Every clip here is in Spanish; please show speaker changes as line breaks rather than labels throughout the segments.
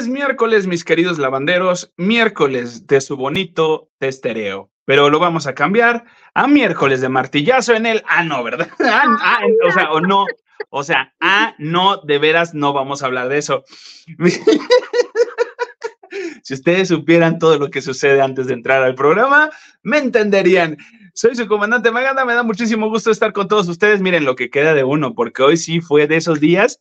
Es miércoles, mis queridos lavanderos, miércoles de su bonito testereo, pero lo vamos a cambiar a miércoles de martillazo en el. Ah, no, ¿verdad? Ah, ah, o sea, o no. O sea, ah, no, de veras no vamos a hablar de eso. si ustedes supieran todo lo que sucede antes de entrar al programa, me entenderían. Soy su comandante Maganda, me da muchísimo gusto estar con todos ustedes. Miren lo que queda de uno, porque hoy sí fue de esos días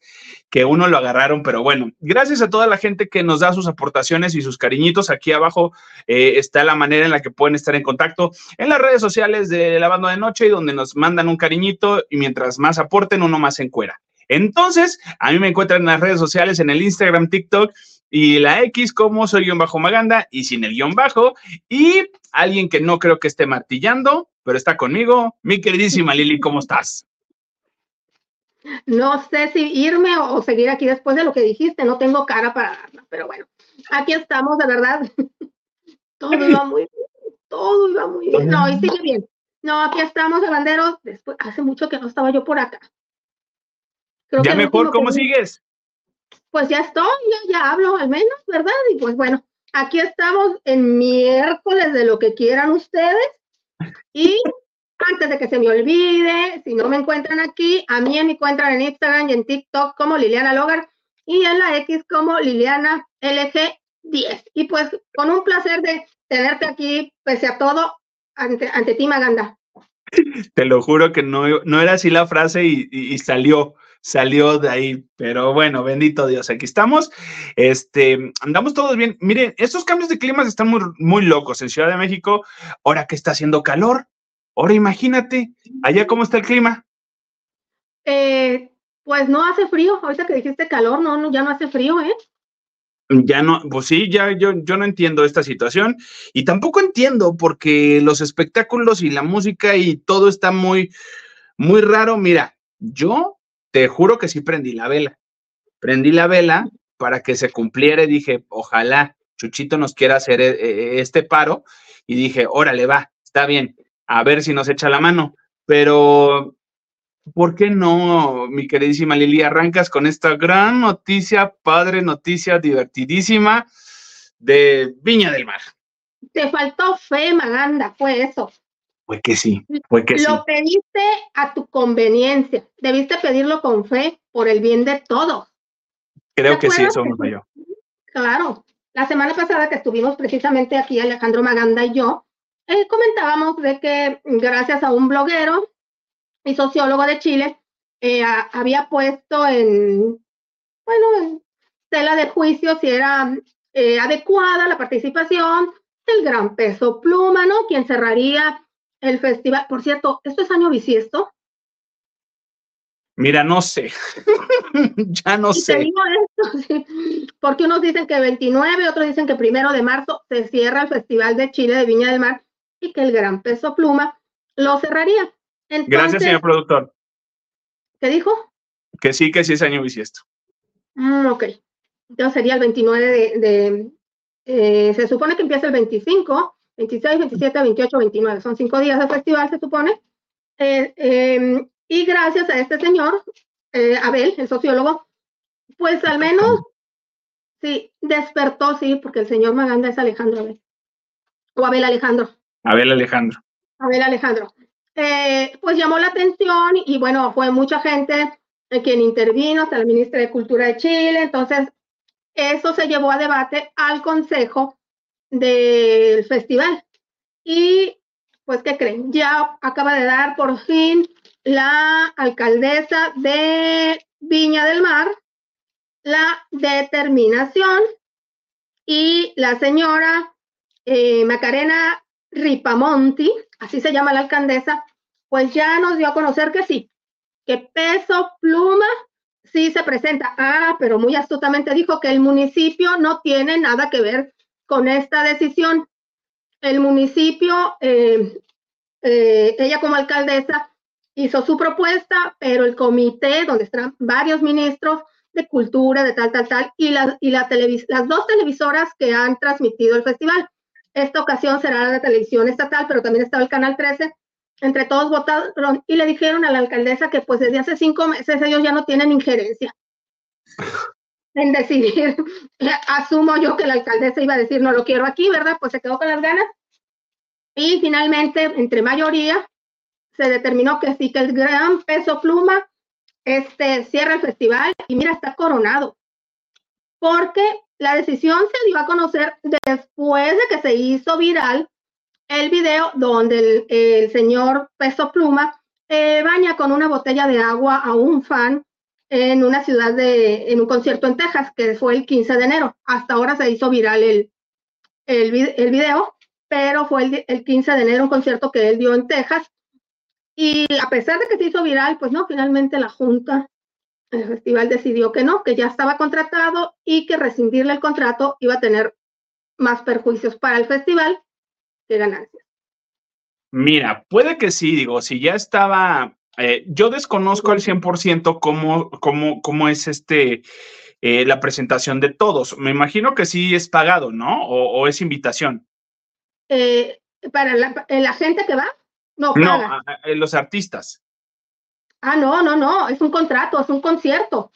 que uno lo agarraron, pero bueno, gracias a toda la gente que nos da sus aportaciones y sus cariñitos. Aquí abajo eh, está la manera en la que pueden estar en contacto en las redes sociales de la banda de noche y donde nos mandan un cariñito y mientras más aporten, uno más se encuera. Entonces, a mí me encuentran en las redes sociales, en el Instagram, TikTok y la X como soy guion bajo Maganda y sin el guion bajo. Y alguien que no creo que esté martillando, pero está conmigo, mi queridísima Lili, ¿cómo estás?
No sé si irme o, seguir aquí después de lo que dijiste, no tengo cara para darla, pero bueno, aquí estamos, de verdad. todo iba muy bien, todo iba muy bien. No, y sigue bien. No, aquí estamos, de banderos. Después, hace mucho que no estaba yo por acá.
ya mejor, ¿cómo sigues?
Pues ya estoy, ya, ya hablo al menos, ¿verdad? Y pues bueno, aquí estamos en miércoles de lo que quieran ustedes. Y antes de que se me olvide, si no me encuentran aquí, a mí me encuentran en Instagram y en TikTok como Liliana Logar y en la X como Liliana LG10. Y pues con un placer de tenerte aquí, pese a todo, ante, ante ti, Maganda.
Te lo juro que no, no era así la frase y salió salió de ahí. Pero bueno, bendito Dios, aquí estamos. Este, andamos todos bien. Miren, estos cambios de clima están muy, muy locos en Ciudad de México. Ahora que está haciendo calor. Ahora imagínate, allá cómo está el clima.
Eh, pues no hace frío. Ahorita que dijiste calor, no, no ya no hace frío, ¿eh?
Ya no, pues sí, ya yo, yo no entiendo esta situación y tampoco entiendo porque los espectáculos y la música y todo está muy, muy raro. Mira, yo te juro que sí prendí la vela. Prendí la vela para que se cumpliera y dije, ojalá Chuchito nos quiera hacer eh, eh, este paro. Y dije, órale, va, está bien, a ver si nos echa la mano. Pero, ¿por qué no, mi queridísima Lili? Arrancas con esta gran noticia, padre noticia, divertidísima de Viña del Mar.
Te faltó fe, Maganda, fue eso.
Fue que sí, fue que
sí. Lo pediste a tu conveniencia. Debiste pedirlo con fe por el bien de todos.
Creo que sí, eso me yo.
Claro. La semana pasada que estuvimos precisamente aquí, Alejandro Maganda y yo, eh, comentábamos de que gracias a un bloguero y sociólogo de Chile, eh, había puesto en, bueno, en tela de juicio si era eh, adecuada la participación del gran peso pluma, ¿no? Quien cerraría el festival, por cierto, ¿esto es año bisiesto?
Mira, no sé. ya no sé.
esto, Porque unos dicen que 29, otros dicen que primero de marzo se cierra el Festival de Chile de Viña del Mar y que el Gran Peso Pluma lo cerraría.
Gracias, señor productor.
¿Qué dijo?
Que sí, que sí es año bisiesto.
Mm, ok. Entonces sería el 29 de, eh, se supone que empieza el 25 26, 27, 28, 29. Son cinco días de festival, se supone. Eh, em, y gracias a este señor, eh, Abel, el sociólogo, pues al menos, sí, despertó, sí, porque el señor Maganda es Alejandro Abel. O Abel Alejandro.
Abel Alejandro.
Abel Alejandro. Eh, pues llamó la atención y bueno, fue mucha gente quien intervino, hasta la ministra de Cultura de Chile. Entonces, eso se llevó a debate al Consejo del festival. Y pues, ¿qué creen? Ya acaba de dar por fin la alcaldesa de Viña del Mar la determinación y la señora eh, Macarena Ripamonti, así se llama la alcaldesa, pues ya nos dio a conocer que sí, que peso pluma sí se presenta. Ah, pero muy astutamente dijo que el municipio no tiene nada que ver con esta decisión, el municipio, eh, eh, ella como alcaldesa, hizo su propuesta, pero el comité, donde están varios ministros de cultura, de tal, tal, tal, y, la, y la las dos televisoras que han transmitido el festival. Esta ocasión será la televisión estatal, pero también estaba el Canal 13. Entre todos votaron y le dijeron a la alcaldesa que pues desde hace cinco meses ellos ya no tienen injerencia. En decidir, asumo yo que la alcaldesa iba a decir no lo quiero aquí, ¿verdad? Pues se quedó con las ganas. Y finalmente, entre mayoría, se determinó que sí, que el gran peso pluma este, cierra el festival y mira, está coronado. Porque la decisión se dio a conocer después de que se hizo viral el video donde el, señor Peso Pluma eh, baña con una botella de agua a un fan en una ciudad de, en un concierto en Texas, que fue el 15 de enero. Hasta ahora se hizo viral el, el, video, pero fue el, el 15 de enero un concierto que él dio en Texas. Y a pesar de que se hizo viral, pues no, finalmente la Junta el festival decidió que no, que ya estaba contratado y que rescindirle el contrato iba a tener más perjuicios para el festival que ganancias.
Mira, puede que sí, digo, si ya estaba, eh, yo desconozco al 100% cómo, cómo, cómo es este, eh, la presentación de todos. Me imagino que sí es pagado, ¿no? O, es invitación.
Eh, para la, la, gente que va,
no, no los artistas.
Ah, no, no, no, es un contrato, es un concierto.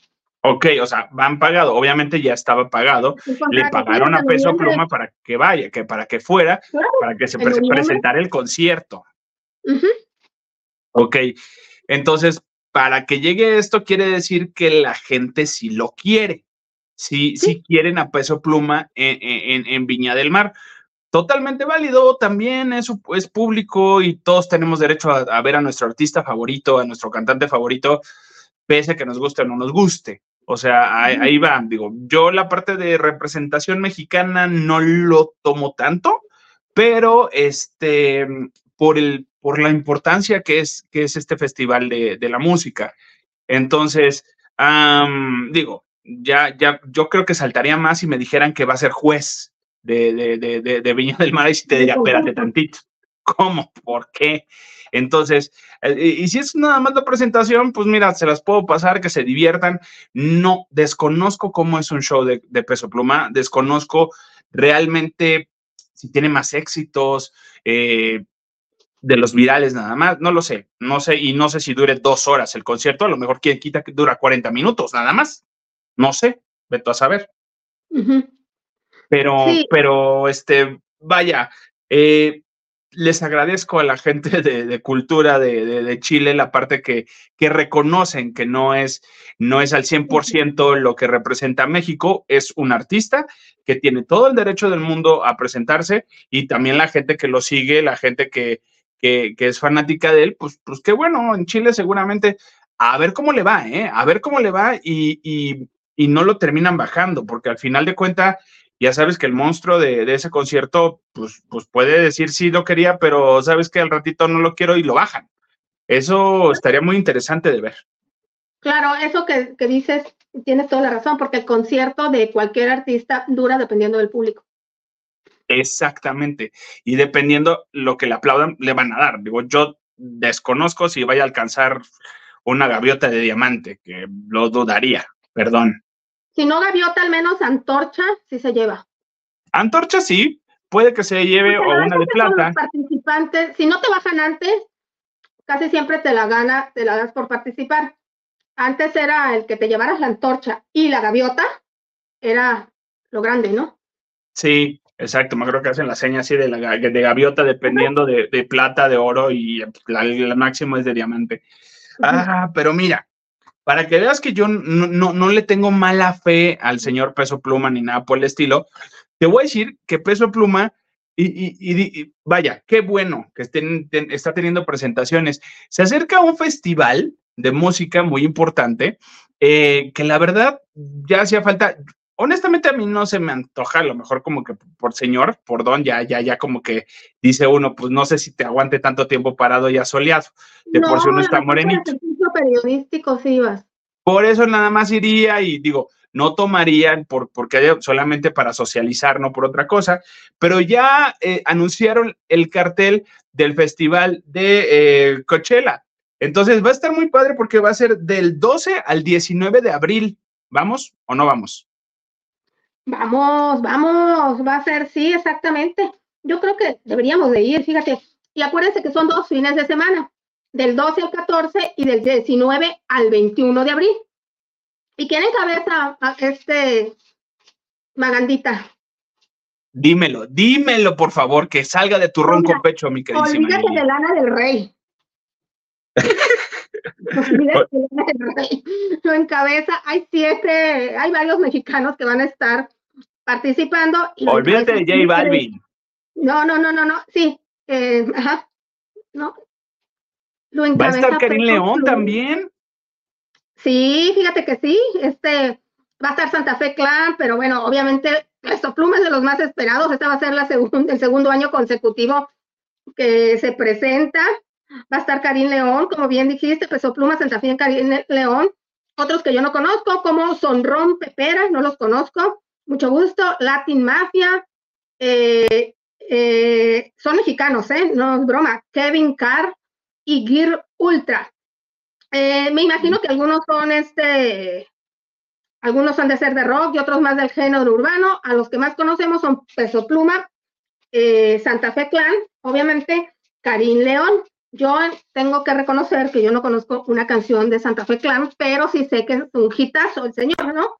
Ok, o sea, van pagado, obviamente ya estaba pagado, le pagaron a peso pluma para que vaya, que para que fuera, para que se presentara el concierto. Ok, entonces, para que llegue esto quiere decir que la gente sí lo quiere, sí, sí, quieren a peso pluma en, en Viña del Mar. Totalmente válido, también es, es público y todos tenemos derecho a, ver a nuestro artista favorito, a nuestro cantante favorito, pese a que nos guste o no nos guste. O sea, ahí, va, digo, yo la parte de representación mexicana no lo tomo tanto, pero este, por, el, por la importancia que es, que es este festival de, la música. Entonces, digo, ya, ya, yo creo que saltaría más si me dijeran que va a ser juez de, de, de, de Viña del Mar y si te diría, espérate tantito. ¿Cómo? ¿Por qué? Entonces, eh, y si es nada más la presentación, pues mira, se las puedo pasar, que se diviertan. No, desconozco cómo es un show de, peso pluma, desconozco realmente si tiene más éxitos, eh, de los virales nada más, no lo sé, no sé, y no sé si dure dos horas el concierto, a lo mejor quien quita que dura 40 minutos nada más, no sé, veto a saber. Pero, pero, este, vaya, eh, les agradezco a la gente de, cultura de, Chile la parte que, que reconocen que no es, no es al 100% lo que representa México, es un artista que tiene todo el derecho del mundo a presentarse y también la gente que lo sigue, la gente que, que, es fanática de él, pues, pues qué bueno, en Chile seguramente a ver cómo le va, ¿eh? A ver cómo le va y, y, no lo terminan bajando, porque al final de cuentas ya sabes que el monstruo de, ese concierto, pues, pues puede decir sí lo quería, pero sabes que al ratito no lo quiero y lo bajan. Eso estaría muy interesante de ver.
Claro, eso que, dices, tienes toda la razón, porque el concierto de cualquier artista dura dependiendo del público.
Exactamente. Y dependiendo lo que le aplaudan, le van a dar. Digo, yo desconozco si vaya a alcanzar una gaviota de diamante, que lo dudaría, perdón.
Si no gaviota, al menos antorcha sí se lleva.
Antorcha sí, puede que se lleve o una de plata.
participantes, si no te bajan antes, casi siempre te la gana, te la das por participar. Antes era el que te llevaras la antorcha y la gaviota, era lo grande, ¿no?
Sí, exacto. Me creo que hacen la seña así de, la, de gaviota dependiendo de, plata, de oro y el máximo es de diamante. Ah, pero mira, para que veas que yo no, no, le tengo mala fe al señor Peso Pluma ni nada por el estilo, te voy a decir que Peso Pluma, y, vaya, qué bueno que estén, está teniendo presentaciones. Se acerca a un festival de música muy importante, eh, que la verdad ya hacía falta. Honestamente a mí no se me antoja, a lo mejor como que por señor, por don, ya, ya, ya como que dice uno, pues no sé si te aguante tanto tiempo parado ya soleado, de por si uno está morenito
periodístico sí ibas.
Por eso nada más iría y digo, no tomarían por, porque haya solamente para socializar, no por otra cosa, pero ya eh, anunciaron el cartel del festival de eh, Coachella. Entonces va a estar muy padre porque va a ser del 12 al 19 de abril. ¿Vamos o no vamos?
Vamos, vamos, va a ser, sí, exactamente. Yo creo que deberíamos de ir, fíjate. Y acuérdense que son dos fines de semana del 12 al 14 y del 19 al 21 de abril. ¿Y quién encabeza a este Magandita?
Dímelo, dímelo, por favor, que salga de tu ronco pecho, mi queridísima.
Olvídate de Lana del Rey. Rey. Lo encabeza, hay siete, hay varios mexicanos que van a estar participando.
olvídate de J Balvin.
No, no, no, no, no, sí, eh, ajá, no.
Lo ¿Va a estar Karim León también?
Sí, fíjate que sí, este, va a estar Santa Fe Clan, pero bueno, obviamente Peso Pluma es de los más esperados. Este va a ser la el segundo año consecutivo que se presenta. Va a estar Karim León, como bien dijiste, Peso Pluma, Santa Fe Karim León. Otros que yo no conozco, como Sonrón Pepera, no los conozco. Mucho gusto. Latin Mafia. Eh, eh, son mexicanos, ¿eh? No es broma. Kevin Carr y Gear Ultra. Eh, me imagino que algunos son este algunos han de ser de rock y otros más del género urbano. A los que más conocemos son Peso Pluma, Santa Fe Clan, obviamente Karim León. Yo tengo que reconocer que yo no conozco una canción de Santa Fe Clan, pero sí sé que es un hitazo el señor, ¿no?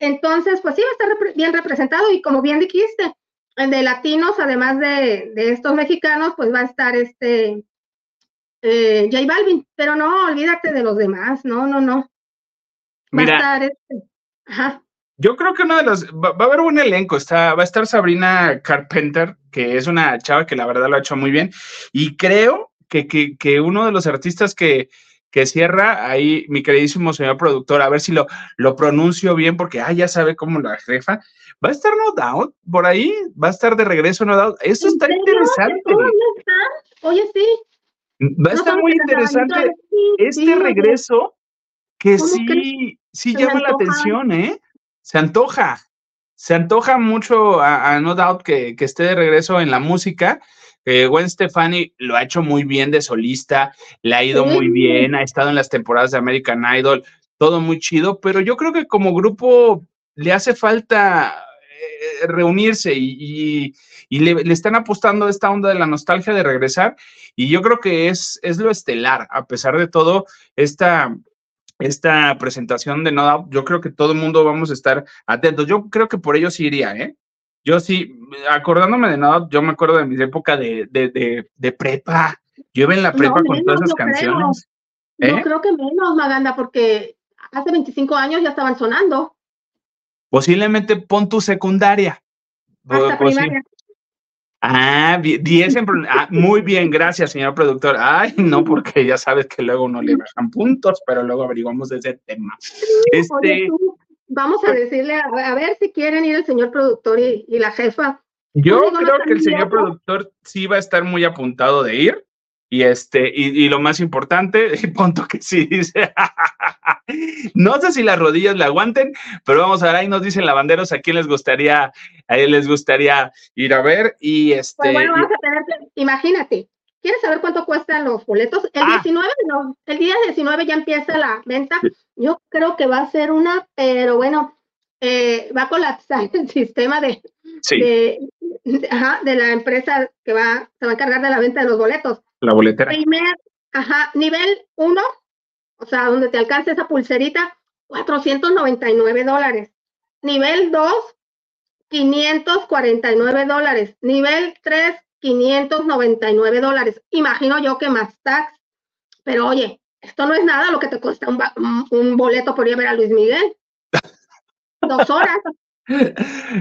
Entonces, pues sí va a estar bien representado y como bien dijiste, de latinos, además de, estos mexicanos, pues va a estar este eh, J Balvin, pero no, olvídate de los demás, no, no, no.
Mira, este, Yo creo que uno de los, va, a haber un elenco, está, va a estar Sabrina Carpenter, que es una chava que la verdad lo ha hecho muy bien, y creo que, que, uno de los artistas que, que cierra ahí, mi queridísimo señor productor, a ver si lo, lo pronuncio bien, porque ah, ya sabe cómo la jefa. Va a estar No Doubt por ahí, va a estar de regreso No Doubt. Eso está interesante.
Oye, sí.
Va a estar muy interesante este regreso que sí, sí llama la atención, ¿eh? Se antoja, se antoja mucho a, No Doubt que, esté de regreso en la música. Eh, Gwen Stefani lo ha hecho muy bien de solista, le ha ido muy bien, ha estado en las temporadas de American Idol, todo muy chido, pero yo creo que como grupo le hace falta eh, reunirse y, le, están apostando a esta onda de la nostalgia de regresar y yo creo que es, es lo estelar, a pesar de todo, esta, esta presentación de No yo creo que todo el mundo vamos a estar atentos. Yo creo que por ello sí iría, ¿eh? Yo sí, acordándome de No yo me acuerdo de mi época de, de, de, prepa. Yo iba en la prepa con todas esas canciones.
Yo ¿Eh? creo que menos, Maganda, porque hace 25 años ya estaban sonando.
Posiblemente pon tu secundaria.
Hasta pues primaria.
Ah, 10 en ah, muy bien, gracias, señor productor. Ay, no, porque ya sabes que luego no le bajan puntos, pero luego averiguamos ese tema. Este,
vamos a decirle, a, ver si quieren ir el señor productor y, la jefa.
Yo creo que el señor productor sí va a estar muy apuntado de ir. Y este, y, lo más importante, punto que sí dice, no sé si las rodillas le aguanten, pero vamos a ver, ahí nos dicen lavanderos a quién les gustaría, a él les gustaría ir a ver. Y este.
Pues bueno, vamos a tener imagínate, ¿quieres saber cuánto cuestan los boletos? El 19, ah. no, el día 19 ya empieza la venta. Yo creo que va a ser una, pero bueno, eh, va a colapsar el sistema de, de, de, la empresa que va, se va a encargar de la venta de los boletos.
La boletera.
Primer, ajá, nivel 1, o sea, donde te alcance esa pulserita, 499 dólares. Nivel 2, 549 dólares. Nivel 3, 599 dólares. Imagino yo que más tax. Pero oye, esto no es nada lo que te cuesta un, un boleto por ir a ver a Luis Miguel. Dos horas.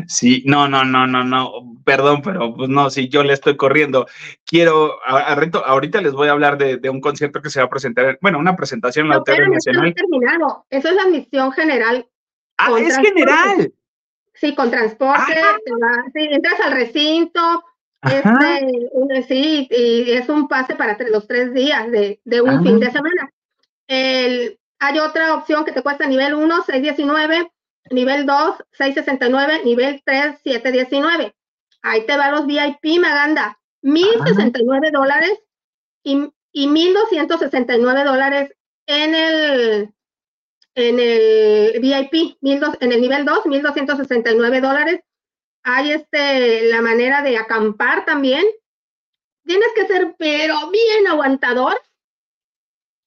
Sí, no, no, no, no, no, perdón, pero pues no, si yo le estoy corriendo. Quiero, a, reto, ahorita les voy a hablar de, un concierto que se va a presentar, bueno, una presentación en la Auditorio
Nacional. terminado. Eso es la admisión general.
Ah, es general.
Sí, con transporte, ah. sí, entras al recinto, este, sí, y es un pase para los tres días de, un ah. fin de semana. El, hay otra opción que te cuesta nivel 1, 619 nivel 2, 669, nivel 3, 719. Ahí te va los VIP, Maganda. 1069 dólares y, y 1269 dólares en el en el VIP, en el nivel 2, 1269 dólares. Hay este, la manera de acampar también. Tienes que ser, pero bien aguantador,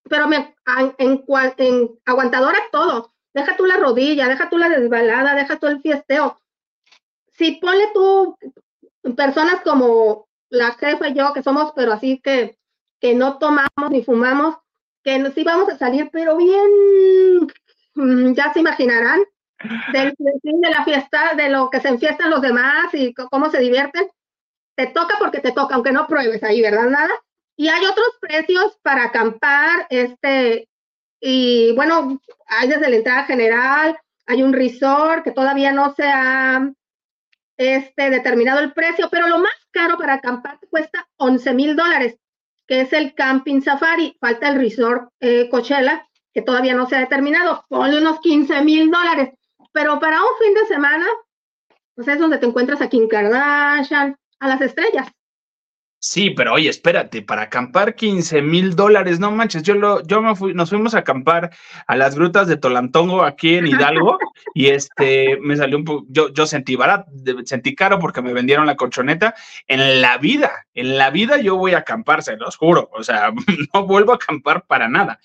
pero me, en, aguantador a todo deja tú la rodilla, deja tú la desbalada, deja tú el fiesteo. Si ponle tú personas como la jefa y yo, que somos, pero así que, que no tomamos ni fumamos, que nos íbamos a salir, pero bien, mm, ya se imaginarán, del de la fiesta, de lo que se enfiestan los demás y cómo se divierten. Te toca porque te toca, aunque no pruebes ahí, ¿verdad? Nada. Y hay otros precios para acampar, este, y bueno, hay desde la entrada general, hay un resort que todavía no se ha este, determinado el precio, pero lo más caro para acampar cuesta 11 mil dólares, que es el Camping Safari. Falta el resort eh, Coachella, que todavía no se ha determinado. Ponle unos 15 mil dólares. Pero para un fin de semana, pues es donde te encuentras a Kim Kardashian, a las estrellas.
Sí, pero oye, espérate, para acampar 15 mil dólares, no manches, yo lo, yo me fui, nos fuimos a acampar a las grutas de Tolantongo aquí en Hidalgo y este me salió un poco, yo, yo sentí barato, sentí caro porque me vendieron la colchoneta. En la vida, en la vida yo voy a acampar, se los juro, o sea, no vuelvo a acampar para nada.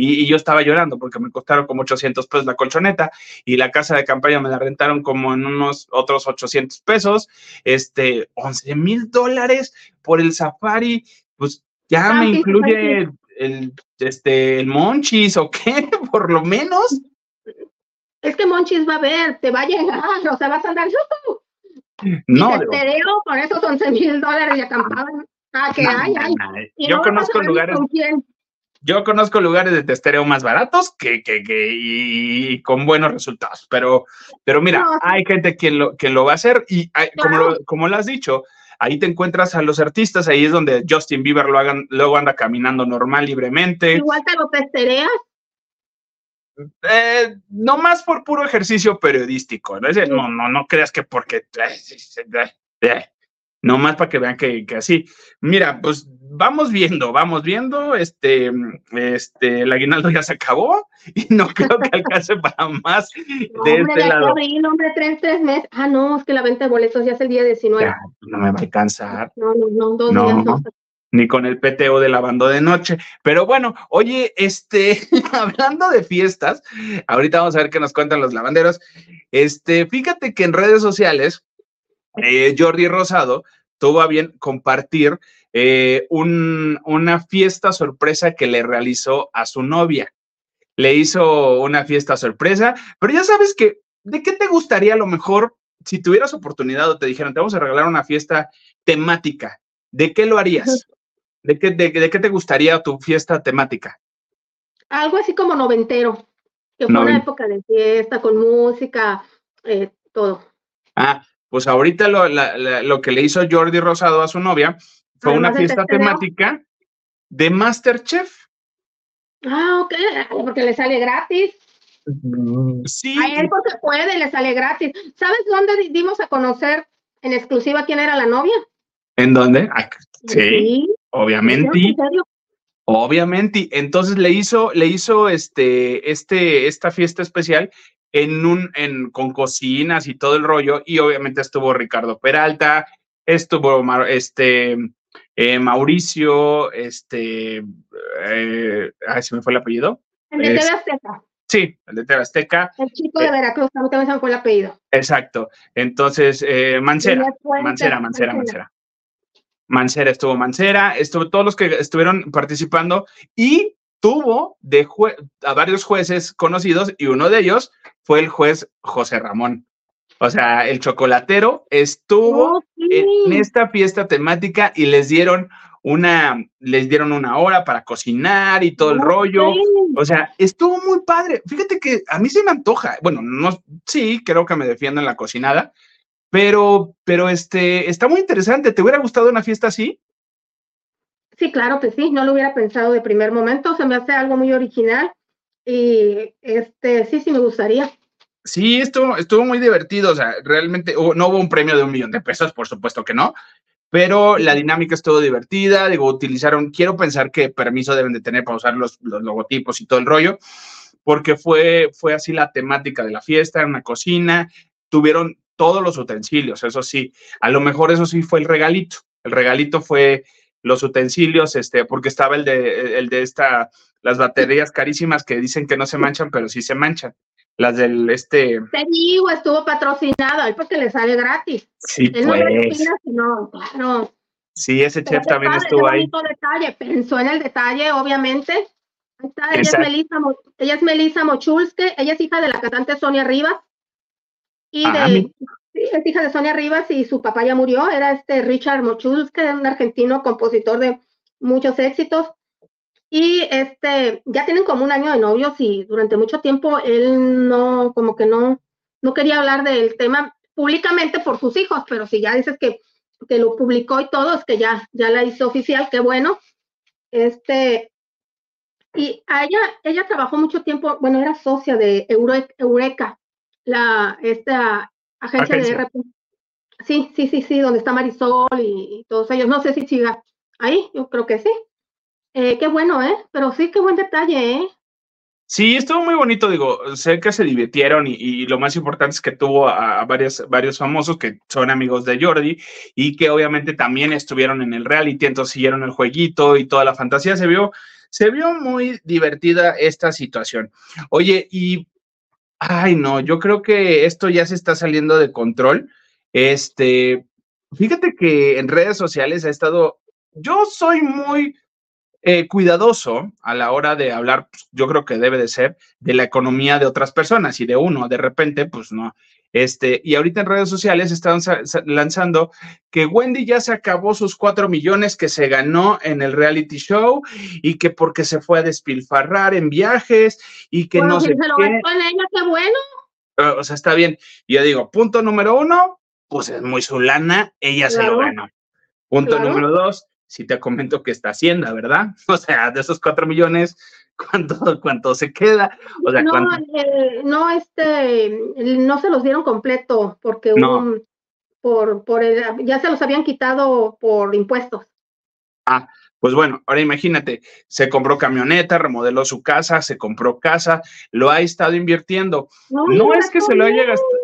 Y, yo estaba llorando porque me costaron como 800 pesos la colchoneta y la casa de campaña me la rentaron como en unos otros 800 pesos, este, 11 mil dólares por el safari, pues ya me incluye el, este, el Monchis o qué, por lo menos.
Es que Monchis va a ver, te va a llegar, o sea, vas a andar.
No,
y te con esos 11 mil dólares y acampaban. Ah, que hay, hay.
Yo conozco lugares. Yo conozco lugares de testereo más baratos que, que, que y, con buenos resultados, pero, pero mira, hay gente que lo, que lo va a hacer y como, lo, como lo has dicho, ahí te encuentras a los artistas, ahí es donde Justin Bieber lo hagan, luego anda caminando normal, libremente.
Igual te lo testereas.
Eh, no más por puro ejercicio periodístico, ¿no? no, no, no creas que porque eh, eh, no más para que vean que, que, así. Mira, pues vamos viendo, vamos viendo, este, este, el aguinaldo ya se acabó y no creo que alcance para más de este lado.
Abril, hombre, tres, tres meses. Ah, no, es que la venta de boletos ya es el día 19.
no me va a alcanzar.
No, no, no, dos días no.
Ni con el PTO de lavando de noche. Pero bueno, oye, este, hablando de fiestas, ahorita vamos a ver qué nos cuentan los lavanderos. Este, fíjate que en redes sociales, eh, Jordi Rosado tuvo a bien compartir eh, una fiesta sorpresa que le realizó a su novia. Le hizo una fiesta sorpresa, pero ya sabes que, ¿de qué te gustaría a lo mejor si tuvieras oportunidad o te dijeran, te vamos a regalar una fiesta temática? ¿De qué lo harías? ¿De qué, de, qué te gustaría tu fiesta temática?
Algo así como noventero, que fue una época de fiesta, con música, eh, todo.
Ah, pues ahorita lo, lo, que le hizo Jordi Rosado a su novia fue una fiesta temática de Masterchef.
Ah, ok, porque le sale gratis.
Mm, sí.
A él porque puede, le sale gratis. ¿Sabes dónde dimos a conocer en exclusiva quién era la novia?
¿En dónde? Ah, sí, obviamente. Obviamente. Entonces le hizo, le hizo este, este, esta fiesta especial en un, en, con cocinas y todo el rollo, y obviamente estuvo Ricardo Peralta, estuvo este, eh, Mauricio, este, eh, ay, se me fue el apellido.
El de TV Azteca.
Sí, el de TV Azteca.
El chico de eh, Veracruz, también se me fue el apellido.
Exacto. Entonces, Mancera, Mancera, Mancera, Mancera. Mancera estuvo Mancera, estuvo todos los que estuvieron participando y tuvo de a varios jueces conocidos y uno de ellos fue el juez José Ramón. O sea, el chocolatero estuvo en esta fiesta temática y les dieron una, les dieron una hora para cocinar y todo el rollo. O sea, estuvo muy padre. Fíjate que a mí se me antoja. Bueno, no, sí, creo que me defiendo en la cocinada, pero, pero este, está muy interesante. ¿Te hubiera gustado una fiesta así?
Sí, claro que sí, no lo hubiera pensado de primer momento, se me hace algo muy original y este, sí, sí me gustaría.
Sí, estuvo, estuvo muy divertido, o sea, realmente no hubo un premio de un millón de pesos, por supuesto que no, pero la dinámica estuvo divertida, digo, utilizaron, quiero pensar que permiso deben de tener para usar los, los logotipos y todo el rollo, porque fue, fue así la temática de la fiesta, en una cocina, tuvieron todos los utensilios, eso sí, a lo mejor eso sí fue el regalito, el regalito fue los utensilios, este, porque estaba el de, el de esta, las baterías carísimas que dicen que no se manchan, pero sí se manchan. Las del este.
Te digo, estuvo patrocinado, ahí porque le sale gratis.
Sí,
Él
pues.
no, claro.
Sí, ese
Pero
chef también estuvo ahí.
Detalle. Pensó en el detalle, obviamente. Ahí está, ella es, Melissa, ella es Melissa Mochulske, ella es hija de la cantante Sonia Rivas. Y
Ah,
de,
mi-
sí, es hija de Sonia Rivas y su papá ya murió, era este Richard Mochulske, un argentino compositor de muchos éxitos. Y este, ya tienen como un año de novios y durante mucho tiempo él no, como que no, no quería hablar del tema públicamente por sus hijos, pero si ya dices que, que lo publicó y todo, es que ya, ya la hizo oficial, qué bueno. Este, y a ella, ella trabajó mucho tiempo, bueno, era socia de Eure- Eureka, la, esta agencia,
Agencia.
de RP. Sí, sí, sí, sí, donde está Marisol y, y todos ellos. No sé si siga ahí, yo creo que sí. Eh, qué bueno, ¿eh? Pero sí, qué buen detalle, ¿eh?
Sí, estuvo muy bonito, digo, sé que se divirtieron y, lo más importante es que tuvo a, a varios famosos que son amigos de Jordi y que obviamente también estuvieron en el reality, entonces siguieron el jueguito y toda la fantasía, se vio, se vio muy divertida esta situación. Oye, y, ay no, yo creo que esto ya se está saliendo de control. Este, fíjate que en redes sociales ha estado, yo soy muy eh, cuidadoso a la hora de hablar, pues, yo creo que debe de ser, de la economía de otras personas y de uno, de repente, pues no. Este, y ahorita en redes sociales están lanzando que Wendy ya se acabó sus cuatro millones que se ganó en el reality show y que porque se fue a despilfarrar en viajes y que
Bueno,
no
si
sé
se lo
qué.
gastó en ella, qué bueno.
Eh, O sea, está bien. Yo digo, punto número uno, pues es muy su lana, ella se lo ganó. Punto
Claro.
número dos, si te comento que está Hacienda, ¿verdad? O sea, de esos cuatro millones, ¿cuánto, cuánto se queda? O sea,
no, eh, no, este, no se los dieron completo porque hubo
No.
un- por, por el, ya se los habían quitado por impuestos.
Pues bueno, ahora imagínate, se compró camioneta, remodeló su casa, se compró casa, lo ha estado invirtiendo. No
lo
es que se lo haya gastado.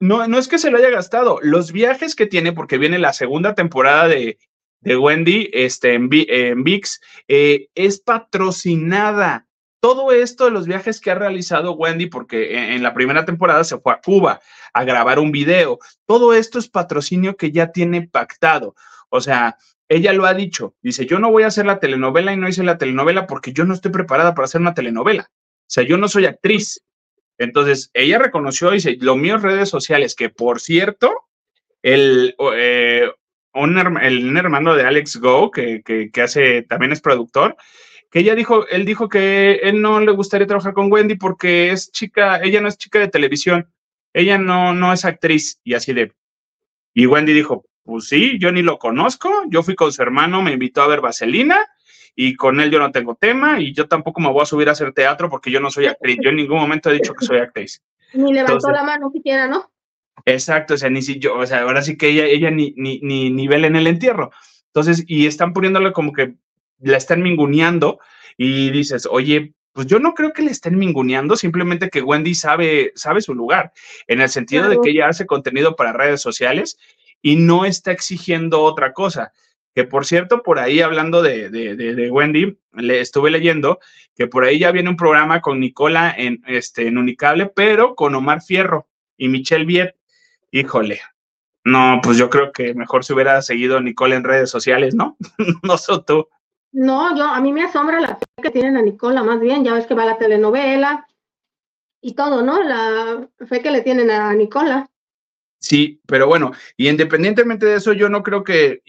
No, no es que se lo haya gastado. Los viajes que tiene, porque viene la segunda temporada de, de Wendy este, en, Vi- en VIX, eh, es patrocinada. Todo esto de los viajes que ha realizado Wendy, porque en, en la primera temporada se fue a Cuba a grabar un video, todo esto es patrocinio que ya tiene pactado. O sea, ella lo ha dicho, dice, yo no voy a hacer la telenovela y no hice la telenovela porque yo no estoy preparada para hacer una telenovela. O sea, yo no soy actriz. Entonces, ella reconoció, dice, lo mío es redes sociales, que por cierto, el, eh, un, el, un hermano de Alex Go, que, que, que hace, también es productor, que ella dijo, él dijo que él no le gustaría trabajar con Wendy porque es chica, ella no es chica de televisión, ella no, no es actriz, y así de, y Wendy dijo, pues sí, yo ni lo conozco, yo fui con su hermano, me invitó a ver Vaselina, y con él yo no tengo tema, y yo tampoco me voy a subir a hacer teatro porque yo no soy actriz, yo en ningún momento he dicho que soy actriz.
Ni levantó
Entonces-
la mano siquiera, ¿no?
Exacto, o sea, ni si yo, o sea, ahora sí que ella, ella ni, ni, ni, ni vela en el entierro. Entonces, y están poniéndole como que la están minguneando y dices, oye, pues yo no creo que le estén minguneando, simplemente que Wendy sabe, sabe su lugar, en el sentido de que ella hace contenido para redes sociales y no está exigiendo otra cosa. Que por cierto, por ahí hablando de, de, de, de Wendy, le estuve leyendo que por ahí ya viene un programa con Nicola en, este, en Unicable, pero con Omar Fierro y Michelle Viet. Híjole. No, pues yo creo que mejor se hubiera seguido Nicole en redes sociales, ¿no? no sé tú.
No, yo, a mí me asombra la fe que tienen a Nicola, más bien, ya ves que va a la telenovela y todo, ¿no? La fe que le tienen a Nicola.
Sí, pero bueno, y independientemente de eso, yo no creo que,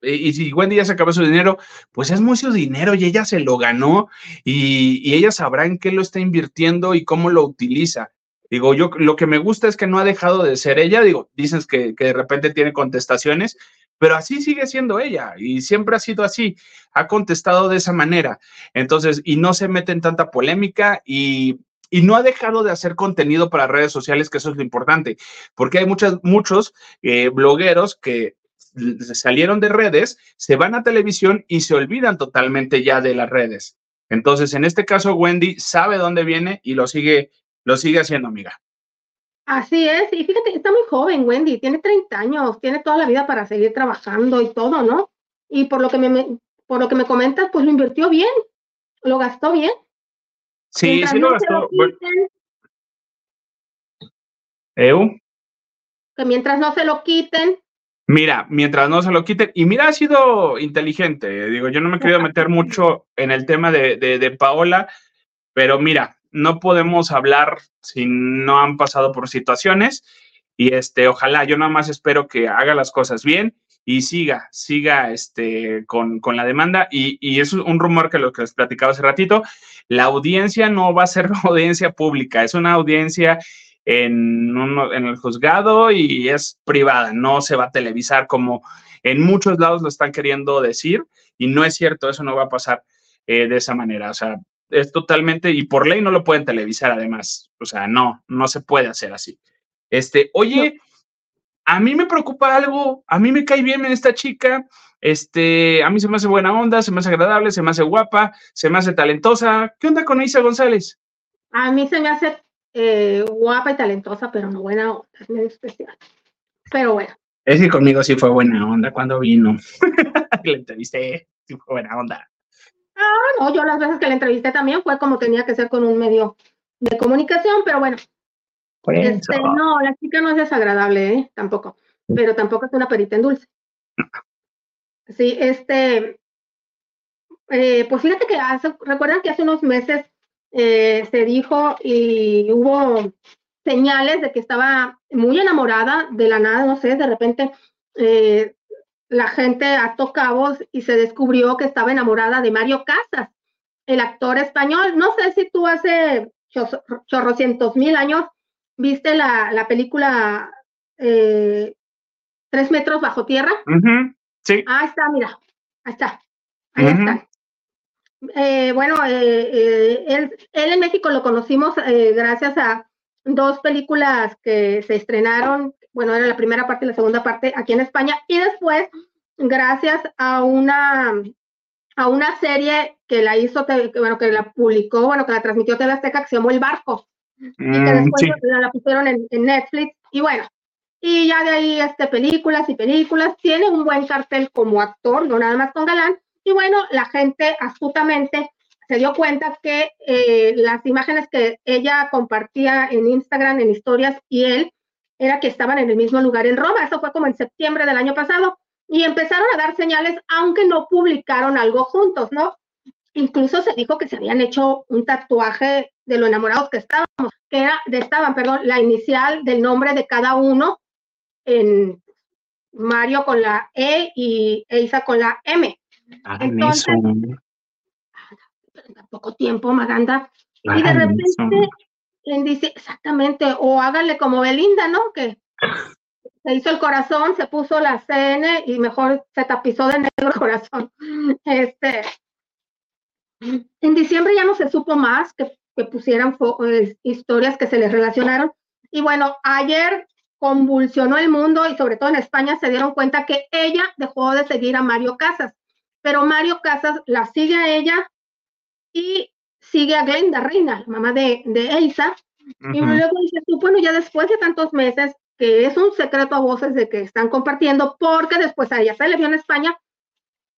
y, si Wendy ya se acabó su dinero, pues es su dinero y ella se lo ganó y, y ella sabrá en qué lo está invirtiendo y cómo lo utiliza. Digo, yo lo que me gusta es que no ha dejado de ser ella, digo, dices que, de repente tiene contestaciones, pero así sigue siendo ella y siempre ha sido así, ha contestado de esa manera. Entonces, y no se mete en tanta polémica y, y no ha dejado de hacer contenido para redes sociales, que eso es lo importante, porque hay muchas, muchos eh, blogueros que salieron de redes, se van a televisión y se olvidan totalmente ya de las redes. Entonces, en este caso, Wendy sabe dónde viene y lo sigue, lo sigue haciendo, amiga.
Así es, y fíjate, está muy joven Wendy, tiene 30 años, tiene toda la vida para seguir trabajando y todo, ¿no? Y por lo que me, por lo que me comentas, pues lo invirtió bien, lo gastó bien.
Sí,
Mientras
sí lo
no
gastó. ¿Eu?
Que mientras no se lo quiten.
Mira, mientras no se lo quiten, y mira, ha sido inteligente. Digo, yo no me he querido meter mucho en el tema de, de, de Paola, pero mira, no podemos hablar si no han pasado por situaciones y este, ojalá, yo nada más espero que haga las cosas bien y siga, siga este, con, con la demanda. Y, y, es un rumor que lo que les platicaba hace ratito, la audiencia no va a ser audiencia pública, es una audiencia en, en el juzgado y es privada, no se va a televisar como en muchos lados lo están queriendo decir y no es cierto, eso no va a pasar eh, de esa manera. O sea, es totalmente, y por ley no lo pueden televisar además, o sea, no, no se puede hacer así. Este, oye, a mí me preocupa algo, a mí me cae bien esta chica, este, a mí se me hace buena onda, se me hace agradable, se me hace guapa, se me hace talentosa. ¿Qué onda con Isa González?
A mí se me hace eh, guapa y talentosa, pero no buena onda, es medio especial. Pero bueno.
Es que conmigo sí fue buena onda cuando vino. Le entrevisté, sí fue buena onda.
No, yo las veces que la entrevisté también fue como tenía que ser con un medio de comunicación, pero bueno, este, no, la chica no es desagradable, ¿eh? tampoco, pero tampoco es una perita en dulce. Sí, este, eh, pues fíjate que hace, recuerdan que hace unos meses eh, se dijo y hubo señales de que estaba muy enamorada de la nada, no sé, de repente eh, la gente ató cabos y se descubrió que estaba enamorada de Mario Casas, el actor español. No sé si tú hace chorrocientos mil años ¿Viste la, la película eh, Tres metros bajo tierra?
Sí.
Ah, está, mira. Ahí está. Ahí está. Eh, bueno, eh, él, él, en México lo conocimos gracias a dos películas que se estrenaron, bueno, era la primera parte y la segunda parte aquí en España, y después, gracias a una, a una serie que la hizo, bueno, que la publicó, bueno, que la transmitió TV Azteca, que se llamó El Barco. Y que mm, después sí. la pusieron en, en, Netflix. Y bueno, y ya de ahí este, películas y películas, tiene un buen cartel como actor, no nada más con galán, y bueno, la gente astutamente se dio cuenta que eh, las imágenes que ella compartía en Instagram, en historias, y él, era que estaban en el mismo lugar en Roma, eso fue como en septiembre del año pasado, y empezaron a dar señales, aunque no publicaron algo juntos, ¿no? Incluso se dijo que se habían hecho un tatuaje de lo enamorados que estábamos, que era, de, estaban, perdón, la inicial del nombre de cada uno en Mario con la E y Eisa con la M. Entonces, en poco tiempo, Maganda. y de repente exactamente, o háganle como Belinda, ¿no? Que se hizo el corazón, se puso la CN y mejor se tapizó de negro el corazón. Este, en diciembre ya no se supo más que, que pusieran historias que se les relacionaron. Y bueno, ayer convulsionó el mundo y sobre todo en España se dieron cuenta que ella dejó de seguir a Mario Casas, pero Mario Casas la sigue a ella y sigue a Glenda Reina, mamá de, de Elsa. Y luego dice tú, bueno, ya después de tantos meses, que es un secreto a voces de que están compartiendo, porque después a ella se le vio en España,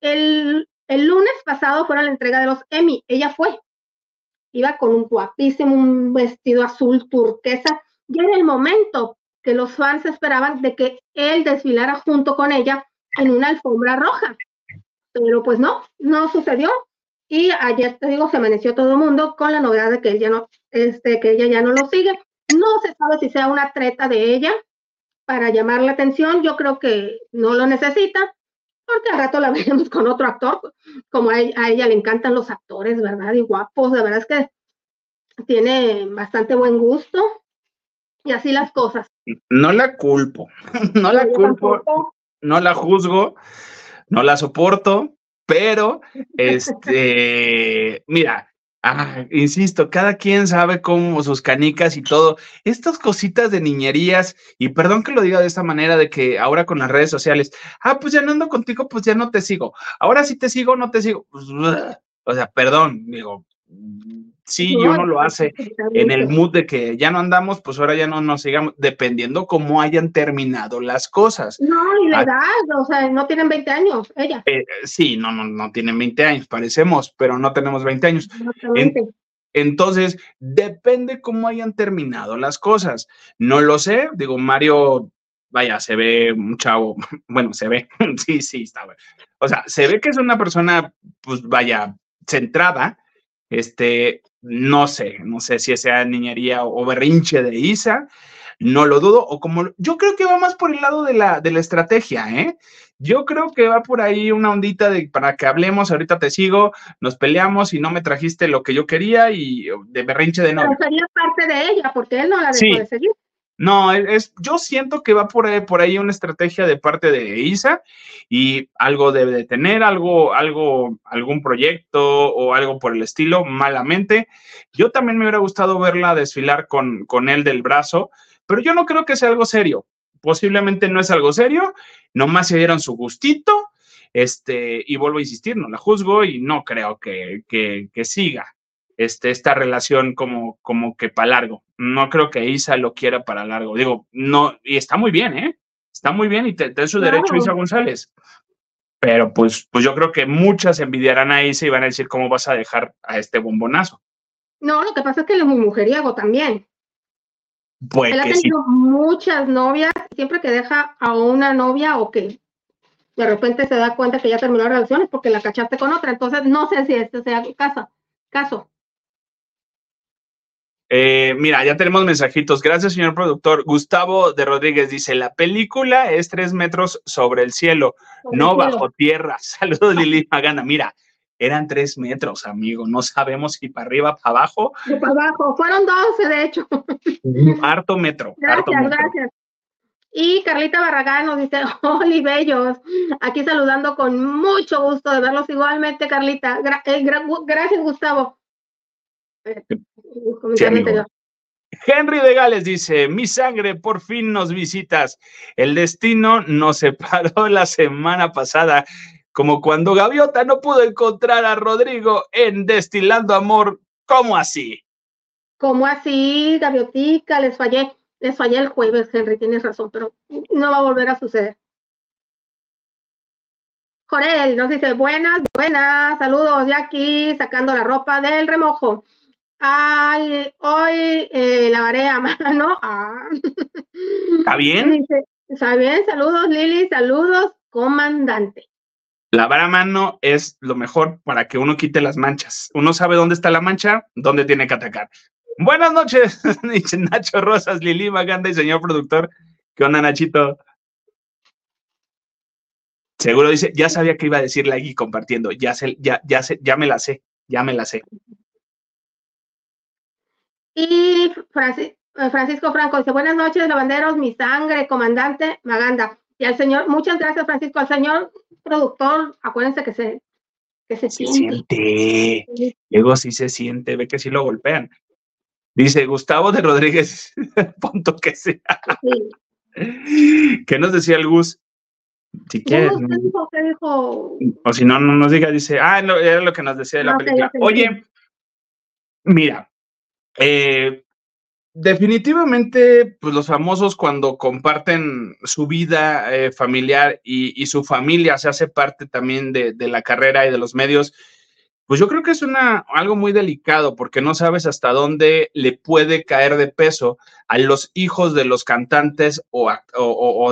el, el lunes pasado fue la entrega de los Emmy. Ella fue. Iba con un guapísimo, un vestido azul turquesa. Y era el momento que los fans esperaban de que él desfilara junto con ella en una alfombra roja. Pero pues no, no sucedió. Y ayer te digo, se amaneció todo el mundo con la novedad de que ella no, este, que ella ya no lo sigue. No se sabe si sea una treta de ella para llamar la atención. Yo creo que no lo necesita porque al rato la veremos con otro actor, como a ella, le encantan los actores, ¿verdad? Y guapos, la verdad es que tiene bastante buen gusto y así las cosas.
No la culpo, no la culpo, no la juzgo, no la soporto, pero este, mira, Ah, insisto, cada quien sabe cómo sus canicas y todo. Estas cositas de niñerías, y perdón que lo diga de esta manera, de que ahora con las redes sociales, ah, pues ya no ando contigo, pues ya no te sigo. Ahora sí te sigo, no te sigo. Pues, o sea, perdón, digo, sí, no, uno lo hace en el mood de que ya no andamos, pues ahora ya no nos sigamos, dependiendo cómo hayan terminado las cosas.
No, y la ah, edad, o sea, no tienen 20 años, ella.
Eh, sí, no, no, no tienen 20 años, parecemos, pero no tenemos 20 años. En, Entonces, depende cómo hayan terminado las cosas. No lo sé, digo, Mario, vaya, se ve un chavo, bueno, se ve, sí, sí, está bueno. O sea, se ve que es una persona, pues vaya, centrada, este, no sé, no sé si sea niñería o berrinche de Isa, no lo dudo, o como yo creo que va más por el lado de la, de la estrategia, ¿eh? Yo creo que va por ahí una ondita de para que hablemos, ahorita te sigo, nos peleamos y no me trajiste lo que yo quería y de berrinche de no.
Pero sería parte de ella, porque él no la dejó de seguir.
No, es, yo siento que va por ahí, por ahí una estrategia de parte de Isa y algo debe de tener, algo, algo, algún proyecto o algo por el estilo, malamente. Yo también me hubiera gustado verla desfilar con, con él del brazo, pero yo no creo que sea algo serio. Posiblemente no es algo serio, nomás se dieron su gustito, este, y vuelvo a insistir, no la juzgo y no creo que, que, siga este, esta relación como, como que para largo. No creo que Isa lo quiera para largo. Digo, no, y está muy bien, ¿eh? Está muy bien y te, te su derecho Isa González. Pero pues, pues yo creo que muchas envidiarán a Isa y van a decir, ¿cómo vas a dejar a este bombonazo?
No, lo que pasa es que él es muy mujeriego también.
Pues
Él ha tenido muchas novias, siempre que deja a una novia o que de repente se da cuenta que ya terminó la relación es porque la cachaste con otra. Entonces, no sé si este sea caso. caso.
Eh, mira, ya tenemos mensajitos. Gracias, señor productor. Gustavo de Rodríguez dice: La película es tres metros sobre el cielo, no bajo tierra. Saludos, Lili Magana. Mira, eran tres metros, amigo. No sabemos si para arriba, para abajo.
para abajo. Fueron doce, de hecho.
Harto metro.
Gracias, gracias. Y Carlita Barragán nos dice, Oli bellos, aquí saludando con mucho gusto de verlos igualmente, Carlita. Eh, gracias, Gustavo.
Henry de Gales dice, mi sangre, por fin nos visitas. El destino nos separó la semana pasada como cuando Gaviota no pudo encontrar a Rodrigo en Destilando Amor. ¿Cómo así?
¿Cómo así, Gaviotica? Les fallé, les fallé el jueves, Henry, tienes razón, pero no va a volver a suceder. Jorel nos dice, buenas, buenas, saludos, ya aquí sacando la ropa del remojo. Ay, hoy eh, lavaré a mano. Ah.
¿Está bien?
Está bien, saludos Lili, saludos, comandante.
Lavar a mano es lo mejor para que uno quite las manchas. Uno sabe dónde está la mancha, dónde tiene que atacar. Buenas noches, dice Nacho Rosas, Lili Maganda y señor productor. ¿Qué onda, Nachito? Seguro dice, ya sabía que iba a decirle aquí compartiendo, ya sé, ya, ya sé, ya me la sé, ya me la sé.
Y eh, Francisco Franco dice, buenas noches, lavanderos, mi sangre, comandante Maganda. Y al señor, muchas gracias, Francisco, al señor productor, acuérdense que se, que se,
siente. Luego sí se siente, ve que sí lo golpean. Dice Gustavo de Rodríguez, punto que sea. ¿Qué nos decía el Gus? Si quieres. ¿Qué dijo, O si no, no nos diga, dice, ah, era lo que nos decía de la película. Oye, mira, eh, Definitivamente, pues los famosos cuando comparten su vida eh, familiar y, su familia se hace parte también de, la carrera y de los medios, pues yo creo que es una, algo muy delicado porque no sabes hasta dónde le puede caer de peso a los hijos de los cantantes o,